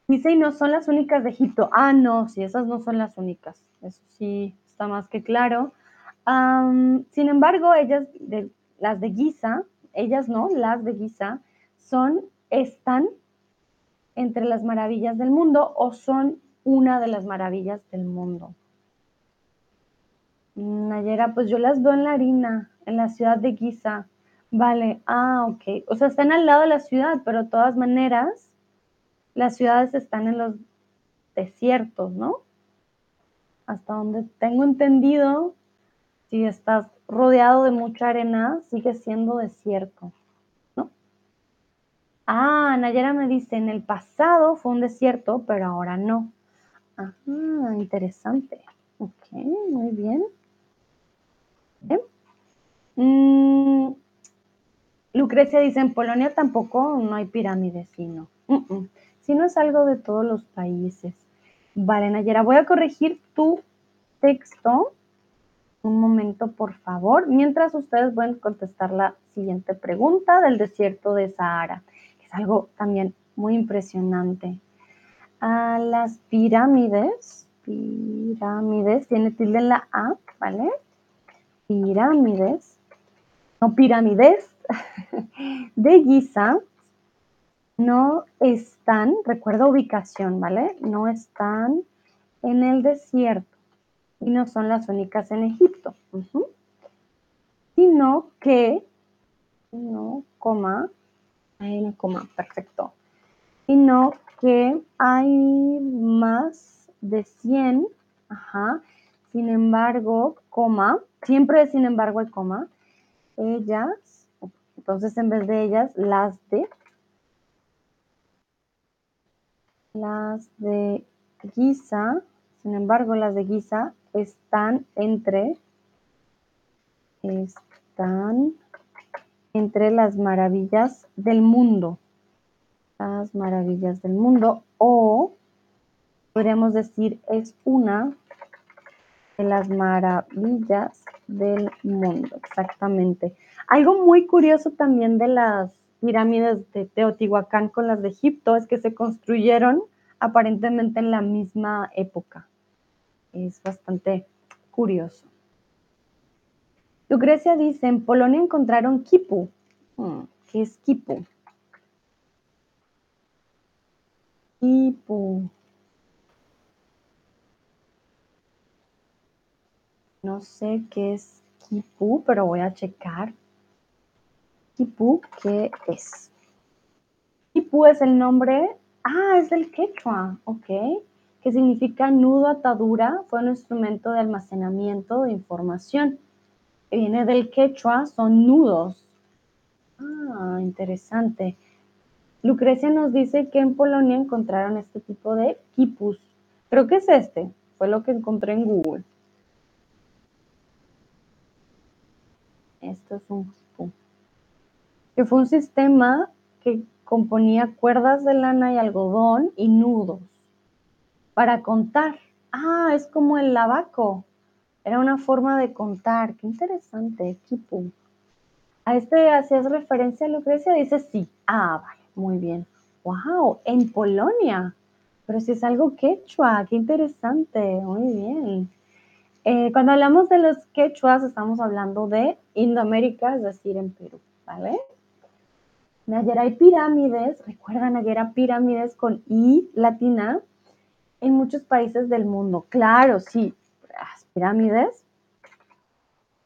S1: Dice, y no son las únicas de Egipto. Ah, no, sí, esas no son las únicas. Eso sí está más que claro. sin embargo, ellas, las de Giza, ellas no, las de Giza, son, están entre las maravillas del mundo o son una de las maravillas del mundo. Nayera, pues yo las veo en la harina, en la ciudad de Giza. Vale, ah, ok. O sea, están al lado de la ciudad, pero de todas maneras, las ciudades están en los desiertos, ¿no? Hasta donde tengo entendido, si estás rodeado de mucha arena, sigue siendo desierto, ¿no? Ah, Nayera me dice, en el pasado fue un desierto, pero ahora no. Ah, interesante. Ok, muy bien. Mm, Lucrecia dice, en Polonia tampoco no hay pirámides, sino. Si no es algo de todos los países. Vale, Nayera, voy a corregir tu texto. Un momento, por favor, mientras ustedes pueden contestar la siguiente pregunta del desierto de Sahara, que es algo también muy impresionante. A las pirámides, pirámides, tiene tilde en la A, ¿vale? Pirámides, no pirámides, de Giza no están, recuerda ubicación, ¿vale? No están en el desierto y no son las únicas en Egipto, sino que, no, coma, hay una coma, perfecto, sino que hay más de 100, ajá, sin embargo, coma, siempre sin embargo hay coma, ellas, entonces en vez de ellas, las de Las de Giza, sin embargo, las de Giza están entre están entre las maravillas del mundo. Las maravillas del mundo o podríamos decir es una de las maravillas del mundo, exactamente. Algo muy curioso también de las pirámides de Teotihuacán con las de Egipto es que se construyeron aparentemente en la misma época. Es bastante curioso. Lucrecia dice, en Polonia encontraron kipu. Hmm, ¿Qué es kipu? Kipu. No sé qué es kipu, pero voy a checar. Kipu, ¿qué es? Kipu es el nombre, ah, es del quechua, ok, que significa nudo atadura, fue un instrumento de almacenamiento de información. Viene del quechua, son nudos. Ah, interesante. Lucrecia nos dice que en Polonia encontraron este tipo de kipus. Creo que es este, fue lo que encontré en Google. Esto es un que fue un sistema que componía cuerdas de lana y algodón y nudos para contar. Ah, es como el lavaco. Era una forma de contar. Qué interesante, equipo. ¿A este hacías referencia, Lucrecia? Dice sí. Ah, vale, muy bien. ¡Wow! En Polonia. Pero si es algo quechua, qué interesante. Muy bien. Eh, cuando hablamos de los quechuas, estamos hablando de Indoamérica, es decir, en Perú, ¿vale? Ayer hay pirámides, recuerdan, ayer hay pirámides con I latina en muchos países del mundo. Claro, sí, las pirámides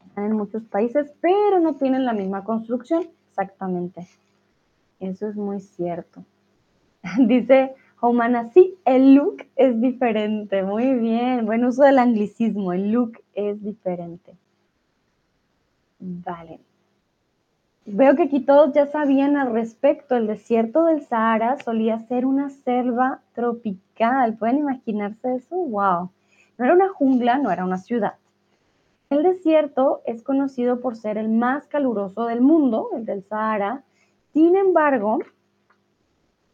S1: están en muchos países, pero no tienen la misma construcción. Exactamente. Eso es muy cierto. Dice Humana, sí, el look es diferente. Muy bien, buen uso del anglicismo. El look es diferente. Vale. Veo que aquí todos ya sabían al respecto. El desierto del Sahara solía ser una selva tropical. ¿Pueden imaginarse eso? ¡Wow! No era una jungla, no era una ciudad. El desierto es conocido por ser el más caluroso del mundo, el del Sahara. Sin embargo,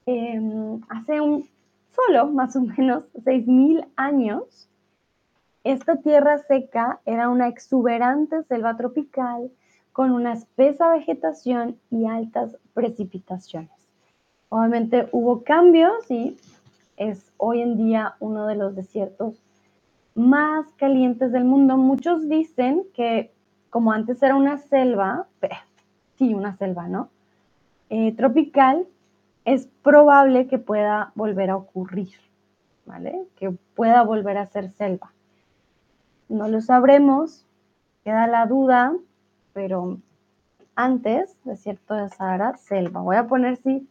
S1: em, hace un solo más o menos 6.000 años, esta tierra seca era una exuberante selva tropical con una espesa vegetación y altas precipitaciones. Obviamente hubo cambios y es hoy en día uno de los desiertos más calientes del mundo. Muchos dicen que como antes era una selva, sí, una selva, ¿no? Eh, tropical, es probable que pueda volver a ocurrir, ¿vale? Que pueda volver a ser selva. No lo sabremos, queda la duda, pero antes, desierto de Sahara, selva. Voy a poner si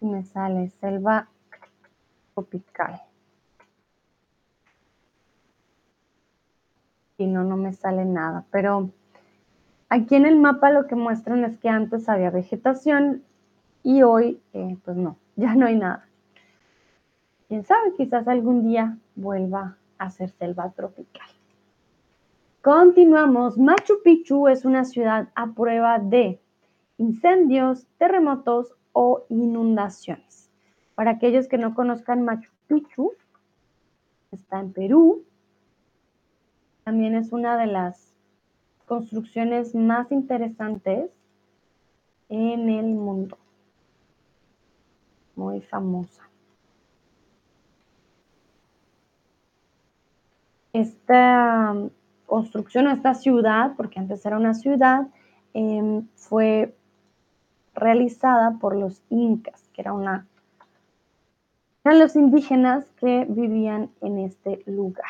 S1: me sale selva tropical. Y no, no me sale nada, pero aquí en el mapa lo que muestran es que antes había vegetación y hoy, eh, pues no, ya no hay nada. Quién sabe, quizás algún día vuelva a ser selva tropical. Continuamos. Machu Picchu es una ciudad a prueba de incendios, terremotos o inundaciones. Para aquellos que no conozcan Machu Picchu, está en Perú. También es una de las construcciones más interesantes en el mundo. Muy famosa. Esta construcción, esta ciudad, porque antes era una ciudad, em, fue realizada por los incas, que era una, eran los indígenas que vivían en este lugar.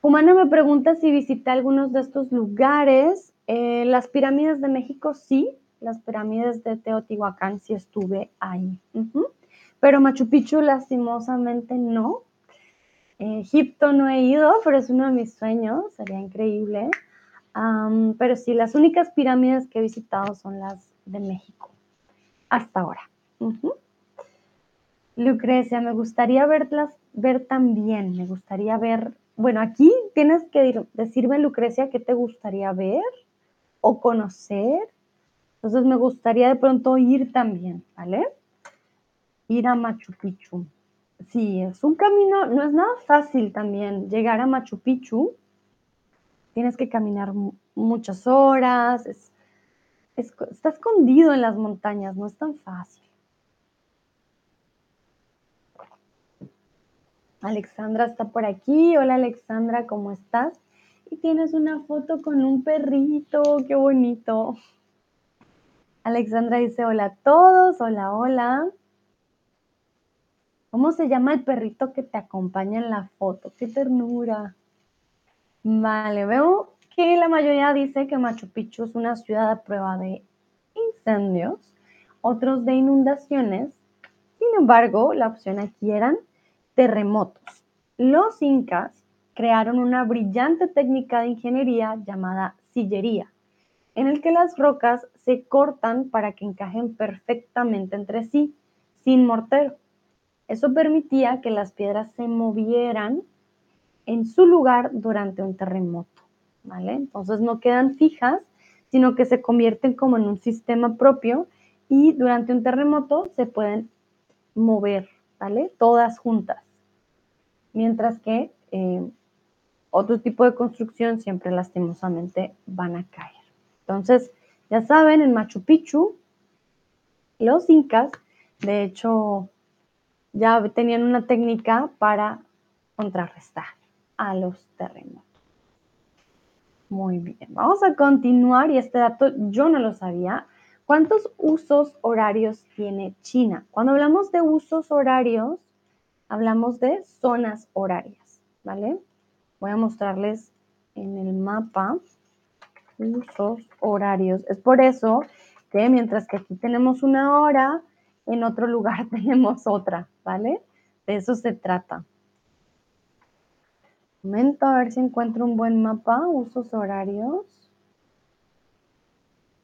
S1: Humana me pregunta si visité algunos de estos lugares. Eh, las pirámides de México sí, las pirámides de Teotihuacán sí estuve ahí. Pero Machu Picchu lastimosamente no. Egipto no he ido, pero es uno de mis sueños, sería increíble. pero sí, las únicas pirámides que he visitado son las de México, hasta ahora. Lucrecia, me gustaría verlas, ver también, me gustaría ver, bueno, aquí tienes que decirme, Lucrecia, qué te gustaría ver o conocer. Entonces me gustaría de pronto ir también, ¿vale? Ir a Machu Picchu. Sí, es un camino, no es nada fácil también llegar a Machu Picchu. Tienes que caminar muchas horas, está escondido en las montañas, no es tan fácil. Alexandra está por aquí. Hola Alexandra, ¿cómo estás? Y tienes una foto con un perrito, qué bonito. Alexandra dice hola a todos, hola, hola. ¿Cómo se llama el perrito que te acompaña en la foto? ¡Qué ternura! Vale, veo que la mayoría dice que Machu Picchu es una ciudad a prueba de incendios, otros de inundaciones. Sin embargo, la opción aquí eran terremotos. Los incas crearon una brillante técnica de ingeniería llamada sillería, en el que las rocas se cortan para que encajen perfectamente entre sí, sin mortero. Eso permitía que las piedras se movieran en su lugar durante un terremoto, ¿vale? Entonces no quedan fijas, sino que se convierten como en un sistema propio y durante un terremoto se pueden mover, ¿vale? Todas juntas. Mientras que eh, otro tipo de construcción siempre lastimosamente van a caer. Entonces, ya saben, en Machu Picchu, los incas, de hecho, ya tenían una técnica para contrarrestar a los terremotos. Muy bien, vamos a continuar y este dato yo no lo sabía. ¿Cuántos usos horarios tiene China? Cuando hablamos de usos horarios, hablamos de zonas horarias, ¿vale? Voy a mostrarles en el mapa usos horarios. Es por eso que mientras que aquí tenemos una hora, en otro lugar tenemos otra, ¿vale? De eso se trata. Un momento, a ver si encuentro un buen mapa, usos horarios.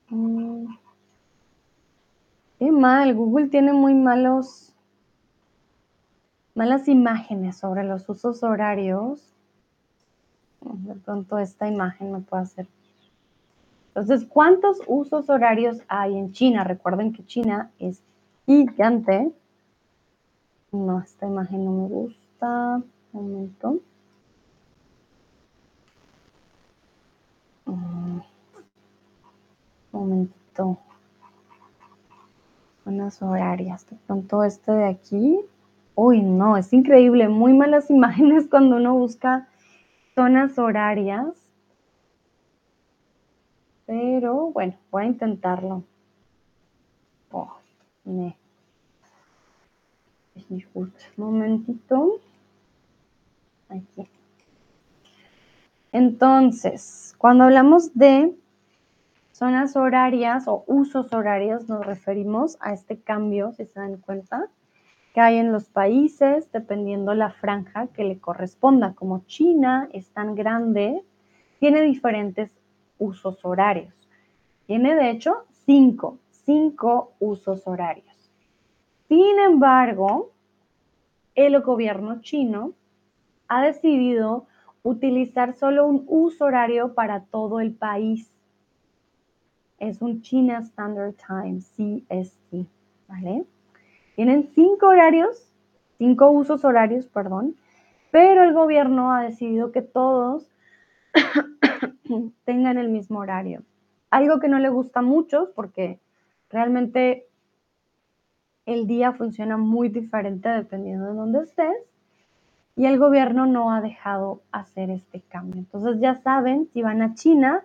S1: Mm. Qué mal, Google tiene muy malos, malas imágenes sobre los usos horarios. De pronto esta imagen me puede hacer entonces, ¿cuántos usos horarios hay en China? Recuerden que China es gigante. No, esta imagen no me gusta. Un momento. Un momentito. Zonas horarias. De pronto este de aquí. Uy, no, es increíble. Muy malas imágenes cuando uno busca zonas horarias. Pero bueno, voy a intentarlo. Oh, me. Un momentito. Aquí. Entonces, cuando hablamos de zonas horarias o usos horarios, nos referimos a este cambio, si se dan cuenta, que hay en los países, dependiendo la franja que le corresponda. Como China es tan grande, tiene diferentes usos horarios. Tiene, de hecho, cinco, cinco usos horarios. Sin embargo, el gobierno chino ha decidido utilizar solo un uso horario para todo el país. Es un China Standard Time, CST, ¿vale? Tienen cinco horarios, cinco usos horarios, perdón, pero el gobierno ha decidido que todos tengan el mismo horario. Algo que no le gusta a muchos porque realmente el día funciona muy diferente dependiendo de dónde estés y el gobierno no ha dejado hacer este cambio. Entonces ya saben, si van a China,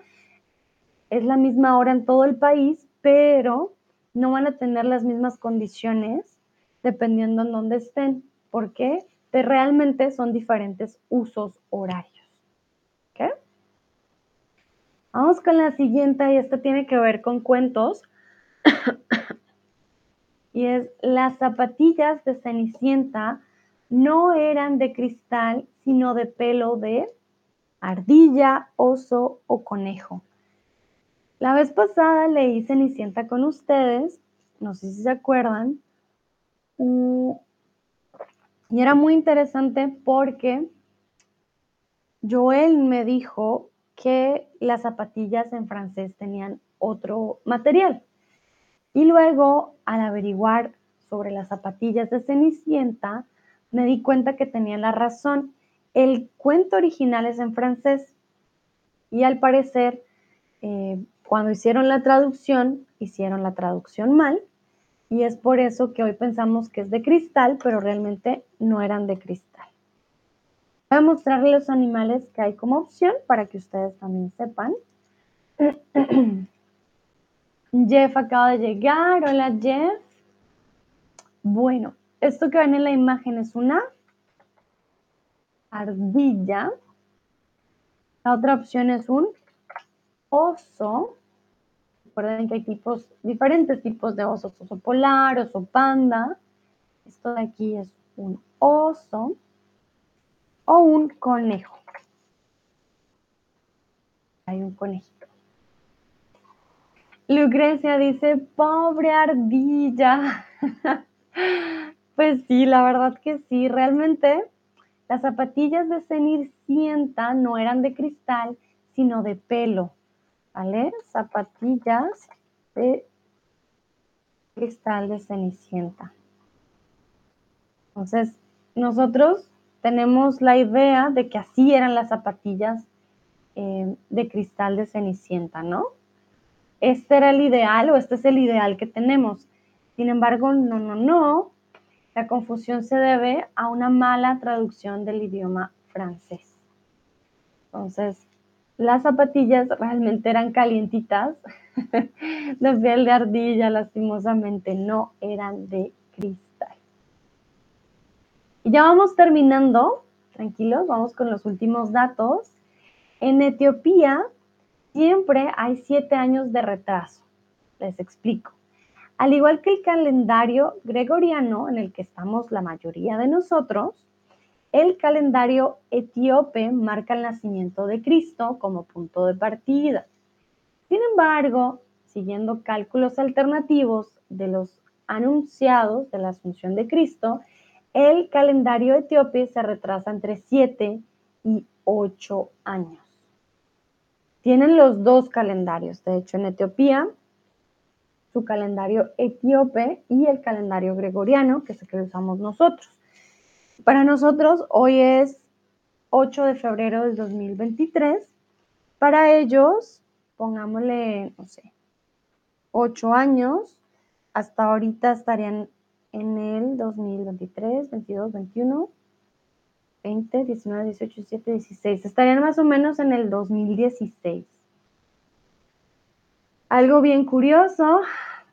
S1: es la misma hora en todo el país, pero no van a tener las mismas condiciones dependiendo en dónde estén, porque realmente son diferentes usos horarios. ¿Okay? Vamos con la siguiente y esta tiene que ver con cuentos. y es, las zapatillas de Cenicienta no eran de cristal, sino de pelo de ardilla, oso o conejo. La vez pasada leí Cenicienta con ustedes, no sé si se acuerdan, y era muy interesante porque Joel me dijo que las zapatillas en francés tenían otro material. Y luego, al averiguar sobre las zapatillas de Cenicienta, me di cuenta que tenía la razón. El cuento original es en francés y al parecer, eh, cuando hicieron la traducción, hicieron la traducción mal y es por eso que hoy pensamos que es de cristal, pero realmente no eran de cristal. Voy a mostrarles los animales que hay como opción para que ustedes también sepan. Jeff acaba de llegar. Hola Jeff. Bueno, esto que ven en la imagen es una ardilla. La otra opción es un oso. Recuerden que hay tipos, diferentes tipos de osos, oso polar, oso panda. Esto de aquí es un oso o un conejo. Hay un conejito. Lucrecia dice, pobre ardilla. pues sí, la verdad que sí, realmente las zapatillas de Cenir Sienta no eran de cristal, sino de pelo. ¿vale? Zapatillas de cristal de cenicienta. Entonces, nosotros tenemos la idea de que así eran las zapatillas eh, de cristal de cenicienta, ¿no? Este era el ideal o este es el ideal que tenemos. Sin embargo, no, no, no. La confusión se debe a una mala traducción del idioma francés. Entonces, las zapatillas realmente eran calientitas, de piel de ardilla, lastimosamente no eran de cristal. Y ya vamos terminando, tranquilos, vamos con los últimos datos. En Etiopía siempre hay siete años de retraso, les explico. Al igual que el calendario gregoriano en el que estamos la mayoría de nosotros, el calendario etíope marca el nacimiento de Cristo como punto de partida. Sin embargo, siguiendo cálculos alternativos de los anunciados de la asunción de Cristo, el calendario etíope se retrasa entre 7 y 8 años. Tienen los dos calendarios, de hecho en Etiopía, su calendario etíope y el calendario gregoriano, que es el que usamos nosotros. Para nosotros hoy es 8 de febrero del 2023. Para ellos, pongámosle, no sé, 8 años, hasta ahorita estarían en el 2023, 22, 21, 20, 19, 18, 17, 16. Estarían más o menos en el 2016. Algo bien curioso,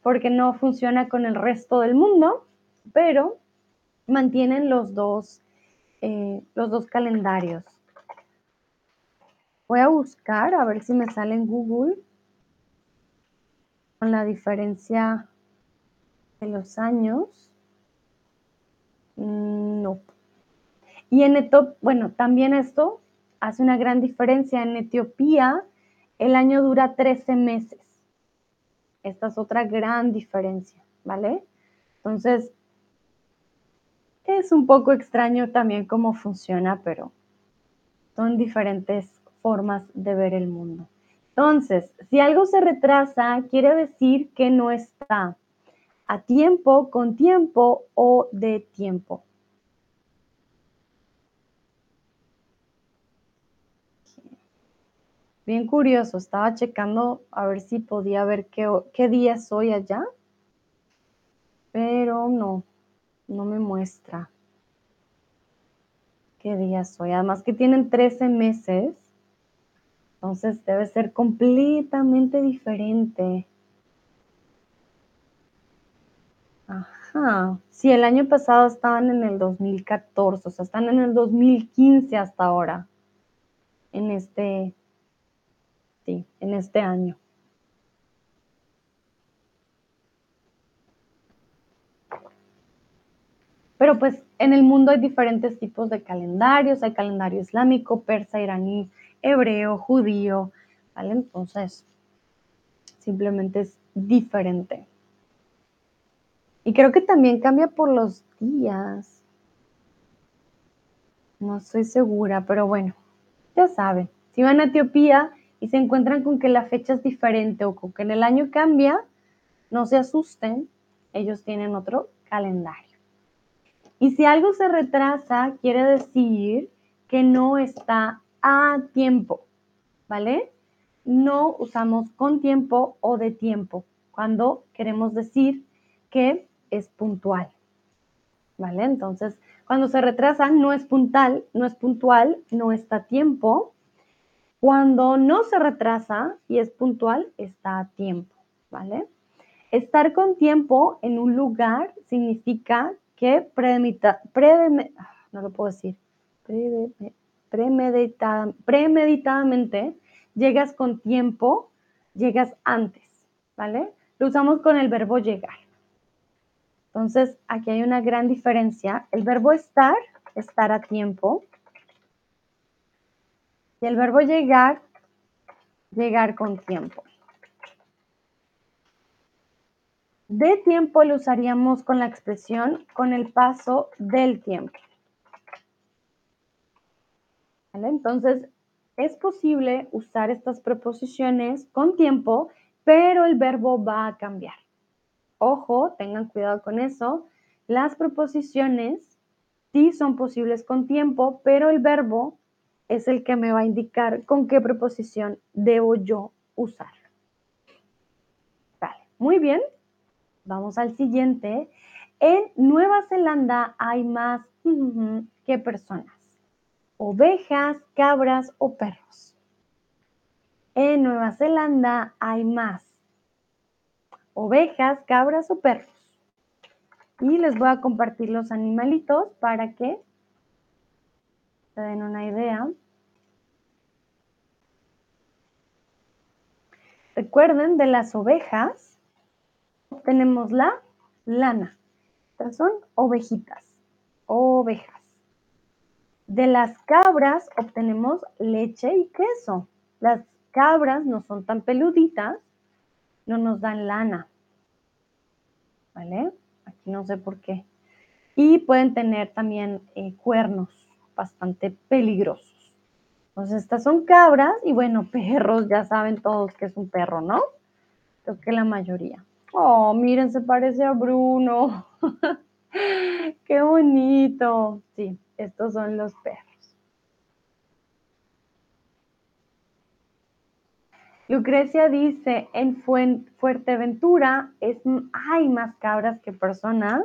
S1: porque no funciona con el resto del mundo, pero mantienen los dos, eh, los dos calendarios. Voy a buscar a ver si me sale en Google con la diferencia de los años. Mm, no. Y en Etiopía, bueno, también esto hace una gran diferencia. En Etiopía el año dura 13 meses. Esta es otra gran diferencia, ¿vale? Entonces, es un poco extraño también cómo funciona, pero son diferentes formas de ver el mundo. Entonces, si algo se retrasa, quiere decir que no está a tiempo, con tiempo o de tiempo. Bien curioso, estaba checando a ver si podía ver qué, día soy allá, pero no, no me muestra qué día soy. Además que tienen 13 meses, entonces debe ser completamente diferente. Ajá, sí, el año pasado estaban en el 2014, o sea, están en el 2015 hasta ahora, en este sí, en este año. Pero pues en el mundo hay diferentes tipos de calendarios, hay calendario islámico, persa, iraní, hebreo, judío. Entonces, simplemente es diferente. Y creo que también cambia por los días. No estoy segura, pero bueno, ya saben. Si van a Etiopía, y se encuentran con que la fecha es diferente o con que en el año cambia, no se asusten, ellos tienen otro calendario. Y si algo se retrasa, quiere decir que no está a tiempo, ¿vale? No usamos con tiempo o de tiempo cuando queremos decir que es puntual, ¿vale? Entonces, cuando se retrasa, no es puntual, no es puntual, no está a tiempo, cuando no se retrasa y es puntual, está a tiempo, ¿vale? Estar con tiempo en un lugar significa que no lo puedo decir, premeditadamente llegas con tiempo, llegas antes, ¿vale? Lo usamos con el verbo llegar. Entonces, aquí hay una gran diferencia. El verbo estar, estar a tiempo, y el verbo llegar, llegar con tiempo. De tiempo lo usaríamos con la expresión con el paso del tiempo. Entonces, es posible usar estas preposiciones con tiempo, pero el verbo va a cambiar. Ojo, tengan cuidado con eso. Las preposiciones sí son posibles con tiempo, pero el verbo es el que me va a indicar con qué preposición debo yo usar. Vale, muy bien. Vamos al siguiente. En Nueva Zelanda hay más que personas. Ovejas, cabras o perros. En Nueva Zelanda hay más ovejas, cabras o perros. Y les voy a compartir los animalitos para que se den una idea. Recuerden, de las ovejas tenemos la lana. Estas son ovejitas, ovejas. De las cabras obtenemos leche y queso. Las cabras no son tan peluditas, no nos dan lana. ¿Vale? Aquí no sé por qué. Y pueden tener también eh, cuernos bastante peligrosos. Entonces, estas son cabras y bueno, perros, ya saben todos que es un perro, ¿no? Creo que la mayoría. Oh, miren, se parece a Bruno. Qué bonito. Sí, estos son los perros. Lucrecia dice, en Fuerteventura es, hay más cabras que personas.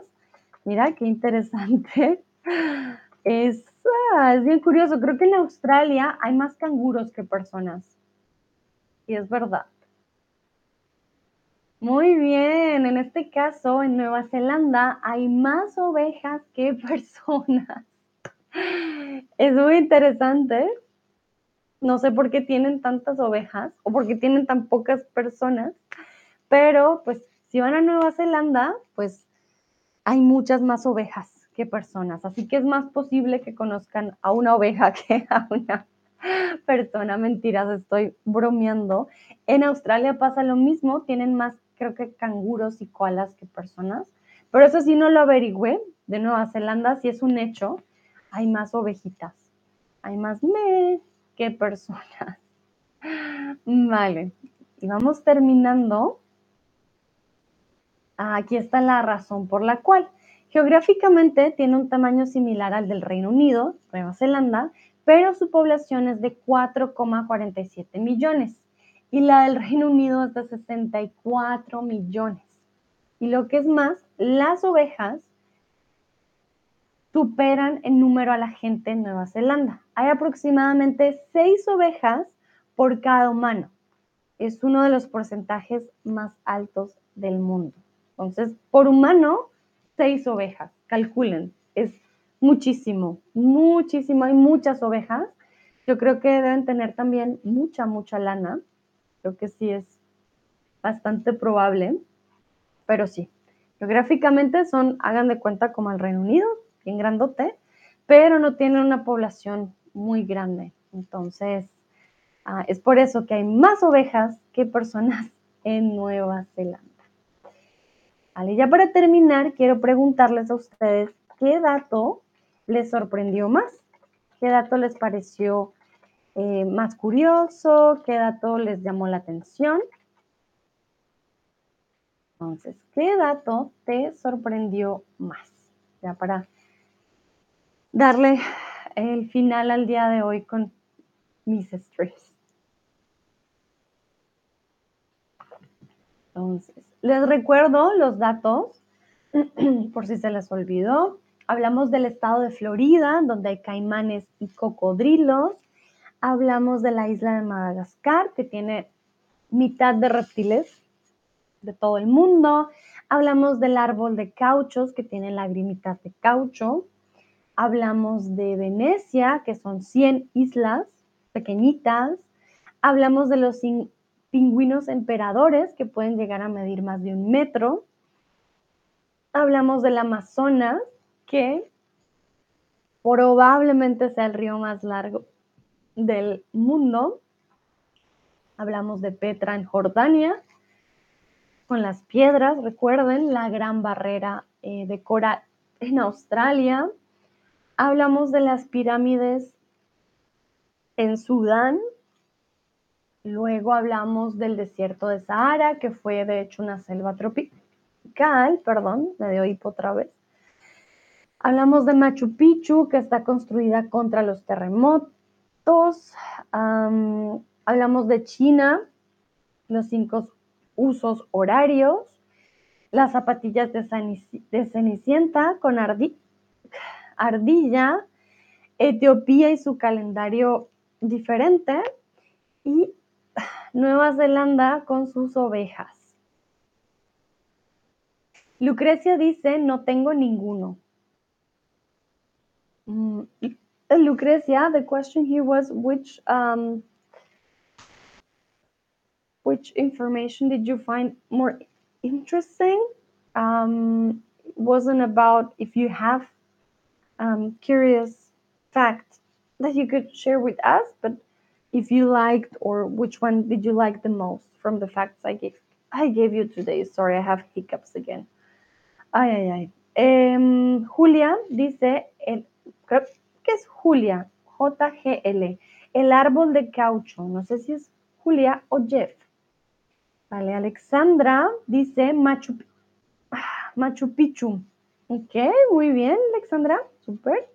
S1: Mira, qué interesante. Es, es bien curioso. Creo que en Australia hay más canguros que personas. Y es verdad. Muy bien, en este caso en Nueva Zelanda hay más ovejas que personas. Es muy interesante. No sé por qué tienen tantas ovejas o por qué tienen tan pocas personas, pero pues si van a Nueva Zelanda, pues hay muchas más ovejas que personas, así que es más posible que conozcan a una oveja que a una persona. Mentiras, estoy bromeando. En Australia pasa lo mismo, tienen más, creo que canguros y koalas que personas, pero eso sí no lo averigüé. De Nueva Zelanda, si es un hecho, hay más ovejitas, hay más me que personas. Vale, y vamos terminando. Aquí está la razón por la cual. Geográficamente tiene un tamaño similar al del Reino Unido, Nueva Zelanda, pero su población es de 4,47 millones y la del Reino Unido es de 64 millones. Y lo que es más, las ovejas superan en número a la gente en Nueva Zelanda. Hay aproximadamente 6 ovejas por cada humano. Es uno de los porcentajes más altos del mundo. Entonces, por humano, 6 ovejas. Calculen, es muchísimo, muchísimo. Hay muchas ovejas. Yo creo que deben tener también mucha, mucha lana. Creo que sí es bastante probable, pero sí. Geográficamente son, hagan de cuenta, como el Reino Unido, bien grandote, pero no tienen una población muy grande. Entonces, ah, es por eso que hay más ovejas que personas en Nueva Zelanda. Vale, ya para terminar, quiero preguntarles a ustedes qué dato les sorprendió más, qué dato les pareció eh, más curioso, qué dato les llamó la atención. Entonces, ¿qué dato te sorprendió más? Ya para darle el final al día de hoy con mis estrés. Entonces, les recuerdo los datos, por si se les olvidó. Hablamos del estado de Florida, donde hay caimanes y cocodrilos. Hablamos de la isla de Madagascar, que tiene mitad de reptiles de todo el mundo. Hablamos del árbol de cauchos, que tiene lagrimitas de caucho. Hablamos de Venecia, que son 100 islas pequeñitas, hablamos de los pingüinos emperadores, que pueden llegar a medir más de un metro, hablamos del Amazonas, que probablemente sea el río más largo del mundo, hablamos de Petra en Jordania, con las piedras, recuerden la gran barrera eh, de coral en Australia, hablamos de las pirámides en Sudán, luego hablamos del desierto de Sahara, que fue de hecho una selva tropical, perdón, me dio hipo otra vez. Hablamos de Machu Picchu, que está construida contra los terremotos. Hablamos de China, los cinco usos horarios, las zapatillas de, Cenicienta con ardilla ardilla, Etiopía y su calendario diferente y Nueva Zelanda con sus ovejas. Lucrecia dice, no tengo ninguno. Lucrecia, the question here was which um, which information did you find more interesting? Um, wasn't about if you have um, curious fact that you could share with us, but if you liked or which one did you like the most from the facts I gave I gave you today. Sorry, I have hiccups again. Ay, ay, ay. Um, Julia dice, el, es Julia, J-G-L, el árbol de caucho. No sé si es Julia o Jeff. Vale, Alexandra dice Machu, Machu Picchu. Ok, muy bien, Alexandra. Super.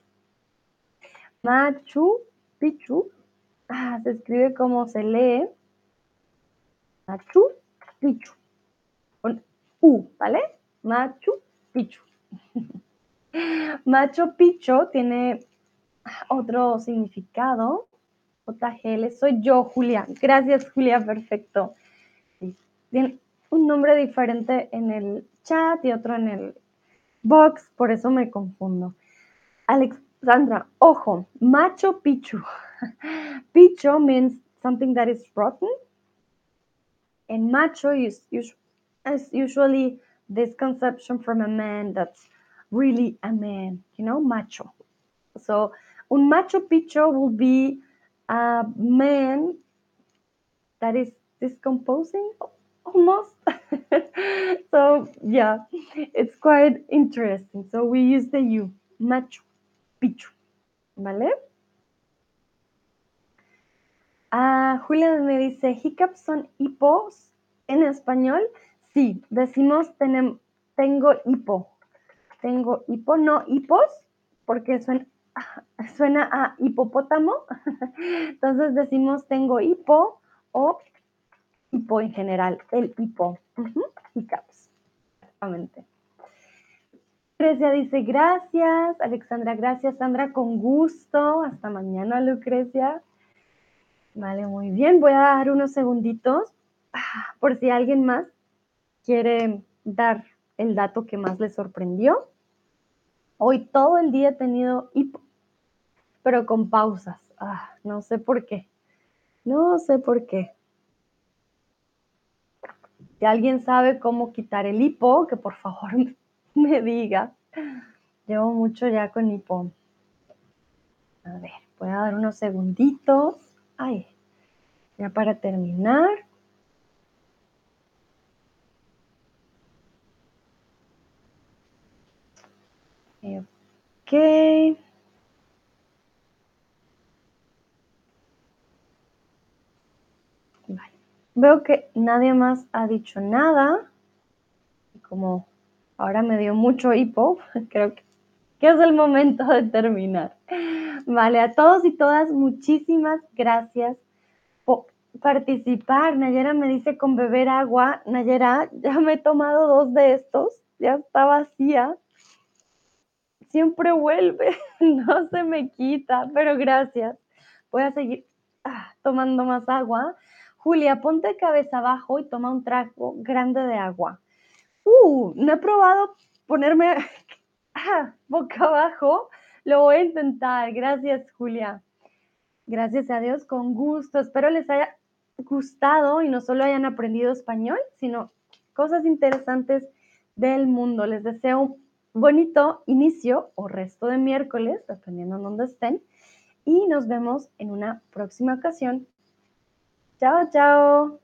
S1: Machu Picchu. Ah, se escribe como se lee. Machu Picchu. Con U, ¿vale? Machu Picchu. Machu Picchu tiene otro significado. JGL, soy yo, Julia. Gracias, Julia, perfecto. Un nombre diferente en el chat y otro en el box, por eso me confundo. Alexandra, ojo, Macho Picchu. Picho means something that is rotten, and macho is, is usually this conception from a man that's really a man, you know, macho. So, un macho picho will be a man that is discomposing almost. so, yeah, it's quite interesting. So, we use the you, macho picho, ¿vale? Ah, Julia me dice, hiccups son hipos en español. Sí, decimos tengo hipo. Tengo hipo, no hipos, porque suena, suena a hipopótamo. Entonces decimos tengo hipo o hipo en general, el hipo. Hiccups. Exactamente. Lucrecia dice gracias. Alexandra, gracias. Sandra, con gusto. Hasta mañana, Lucrecia. Vale, muy bien. Voy a dar unos segunditos ah, por si alguien más quiere dar el dato que más le sorprendió. Hoy todo el día he tenido hipo, pero con pausas. Ah, no sé por qué. No sé por qué. Si alguien sabe cómo quitar el hipo, que por favor me diga. Llevo mucho ya con hipo. A ver, voy a dar unos segunditos. Ay, ya para terminar. Ok. Vale. Veo que nadie más ha dicho nada. Como ahora me dio mucho hipo, creo que, que es el momento de terminar. Vale, a todos y todas, muchísimas gracias por participar. Nayera me dice con beber agua. Nayera, ya me he tomado dos de estos, ya está vacía. Siempre vuelve, no se me quita, pero gracias. Voy a seguir ah, tomando más agua. Julia, ponte cabeza abajo y toma un trago grande de agua. Uh, no he probado ponerme ah, boca abajo, lo voy a intentar. Gracias, Julia. Gracias a Dios, con gusto. Espero les haya gustado y no solo hayan aprendido español, sino cosas interesantes del mundo. Les deseo un bonito inicio o resto de miércoles, dependiendo en dónde estén. Y nos vemos en una próxima ocasión. Chao, chao.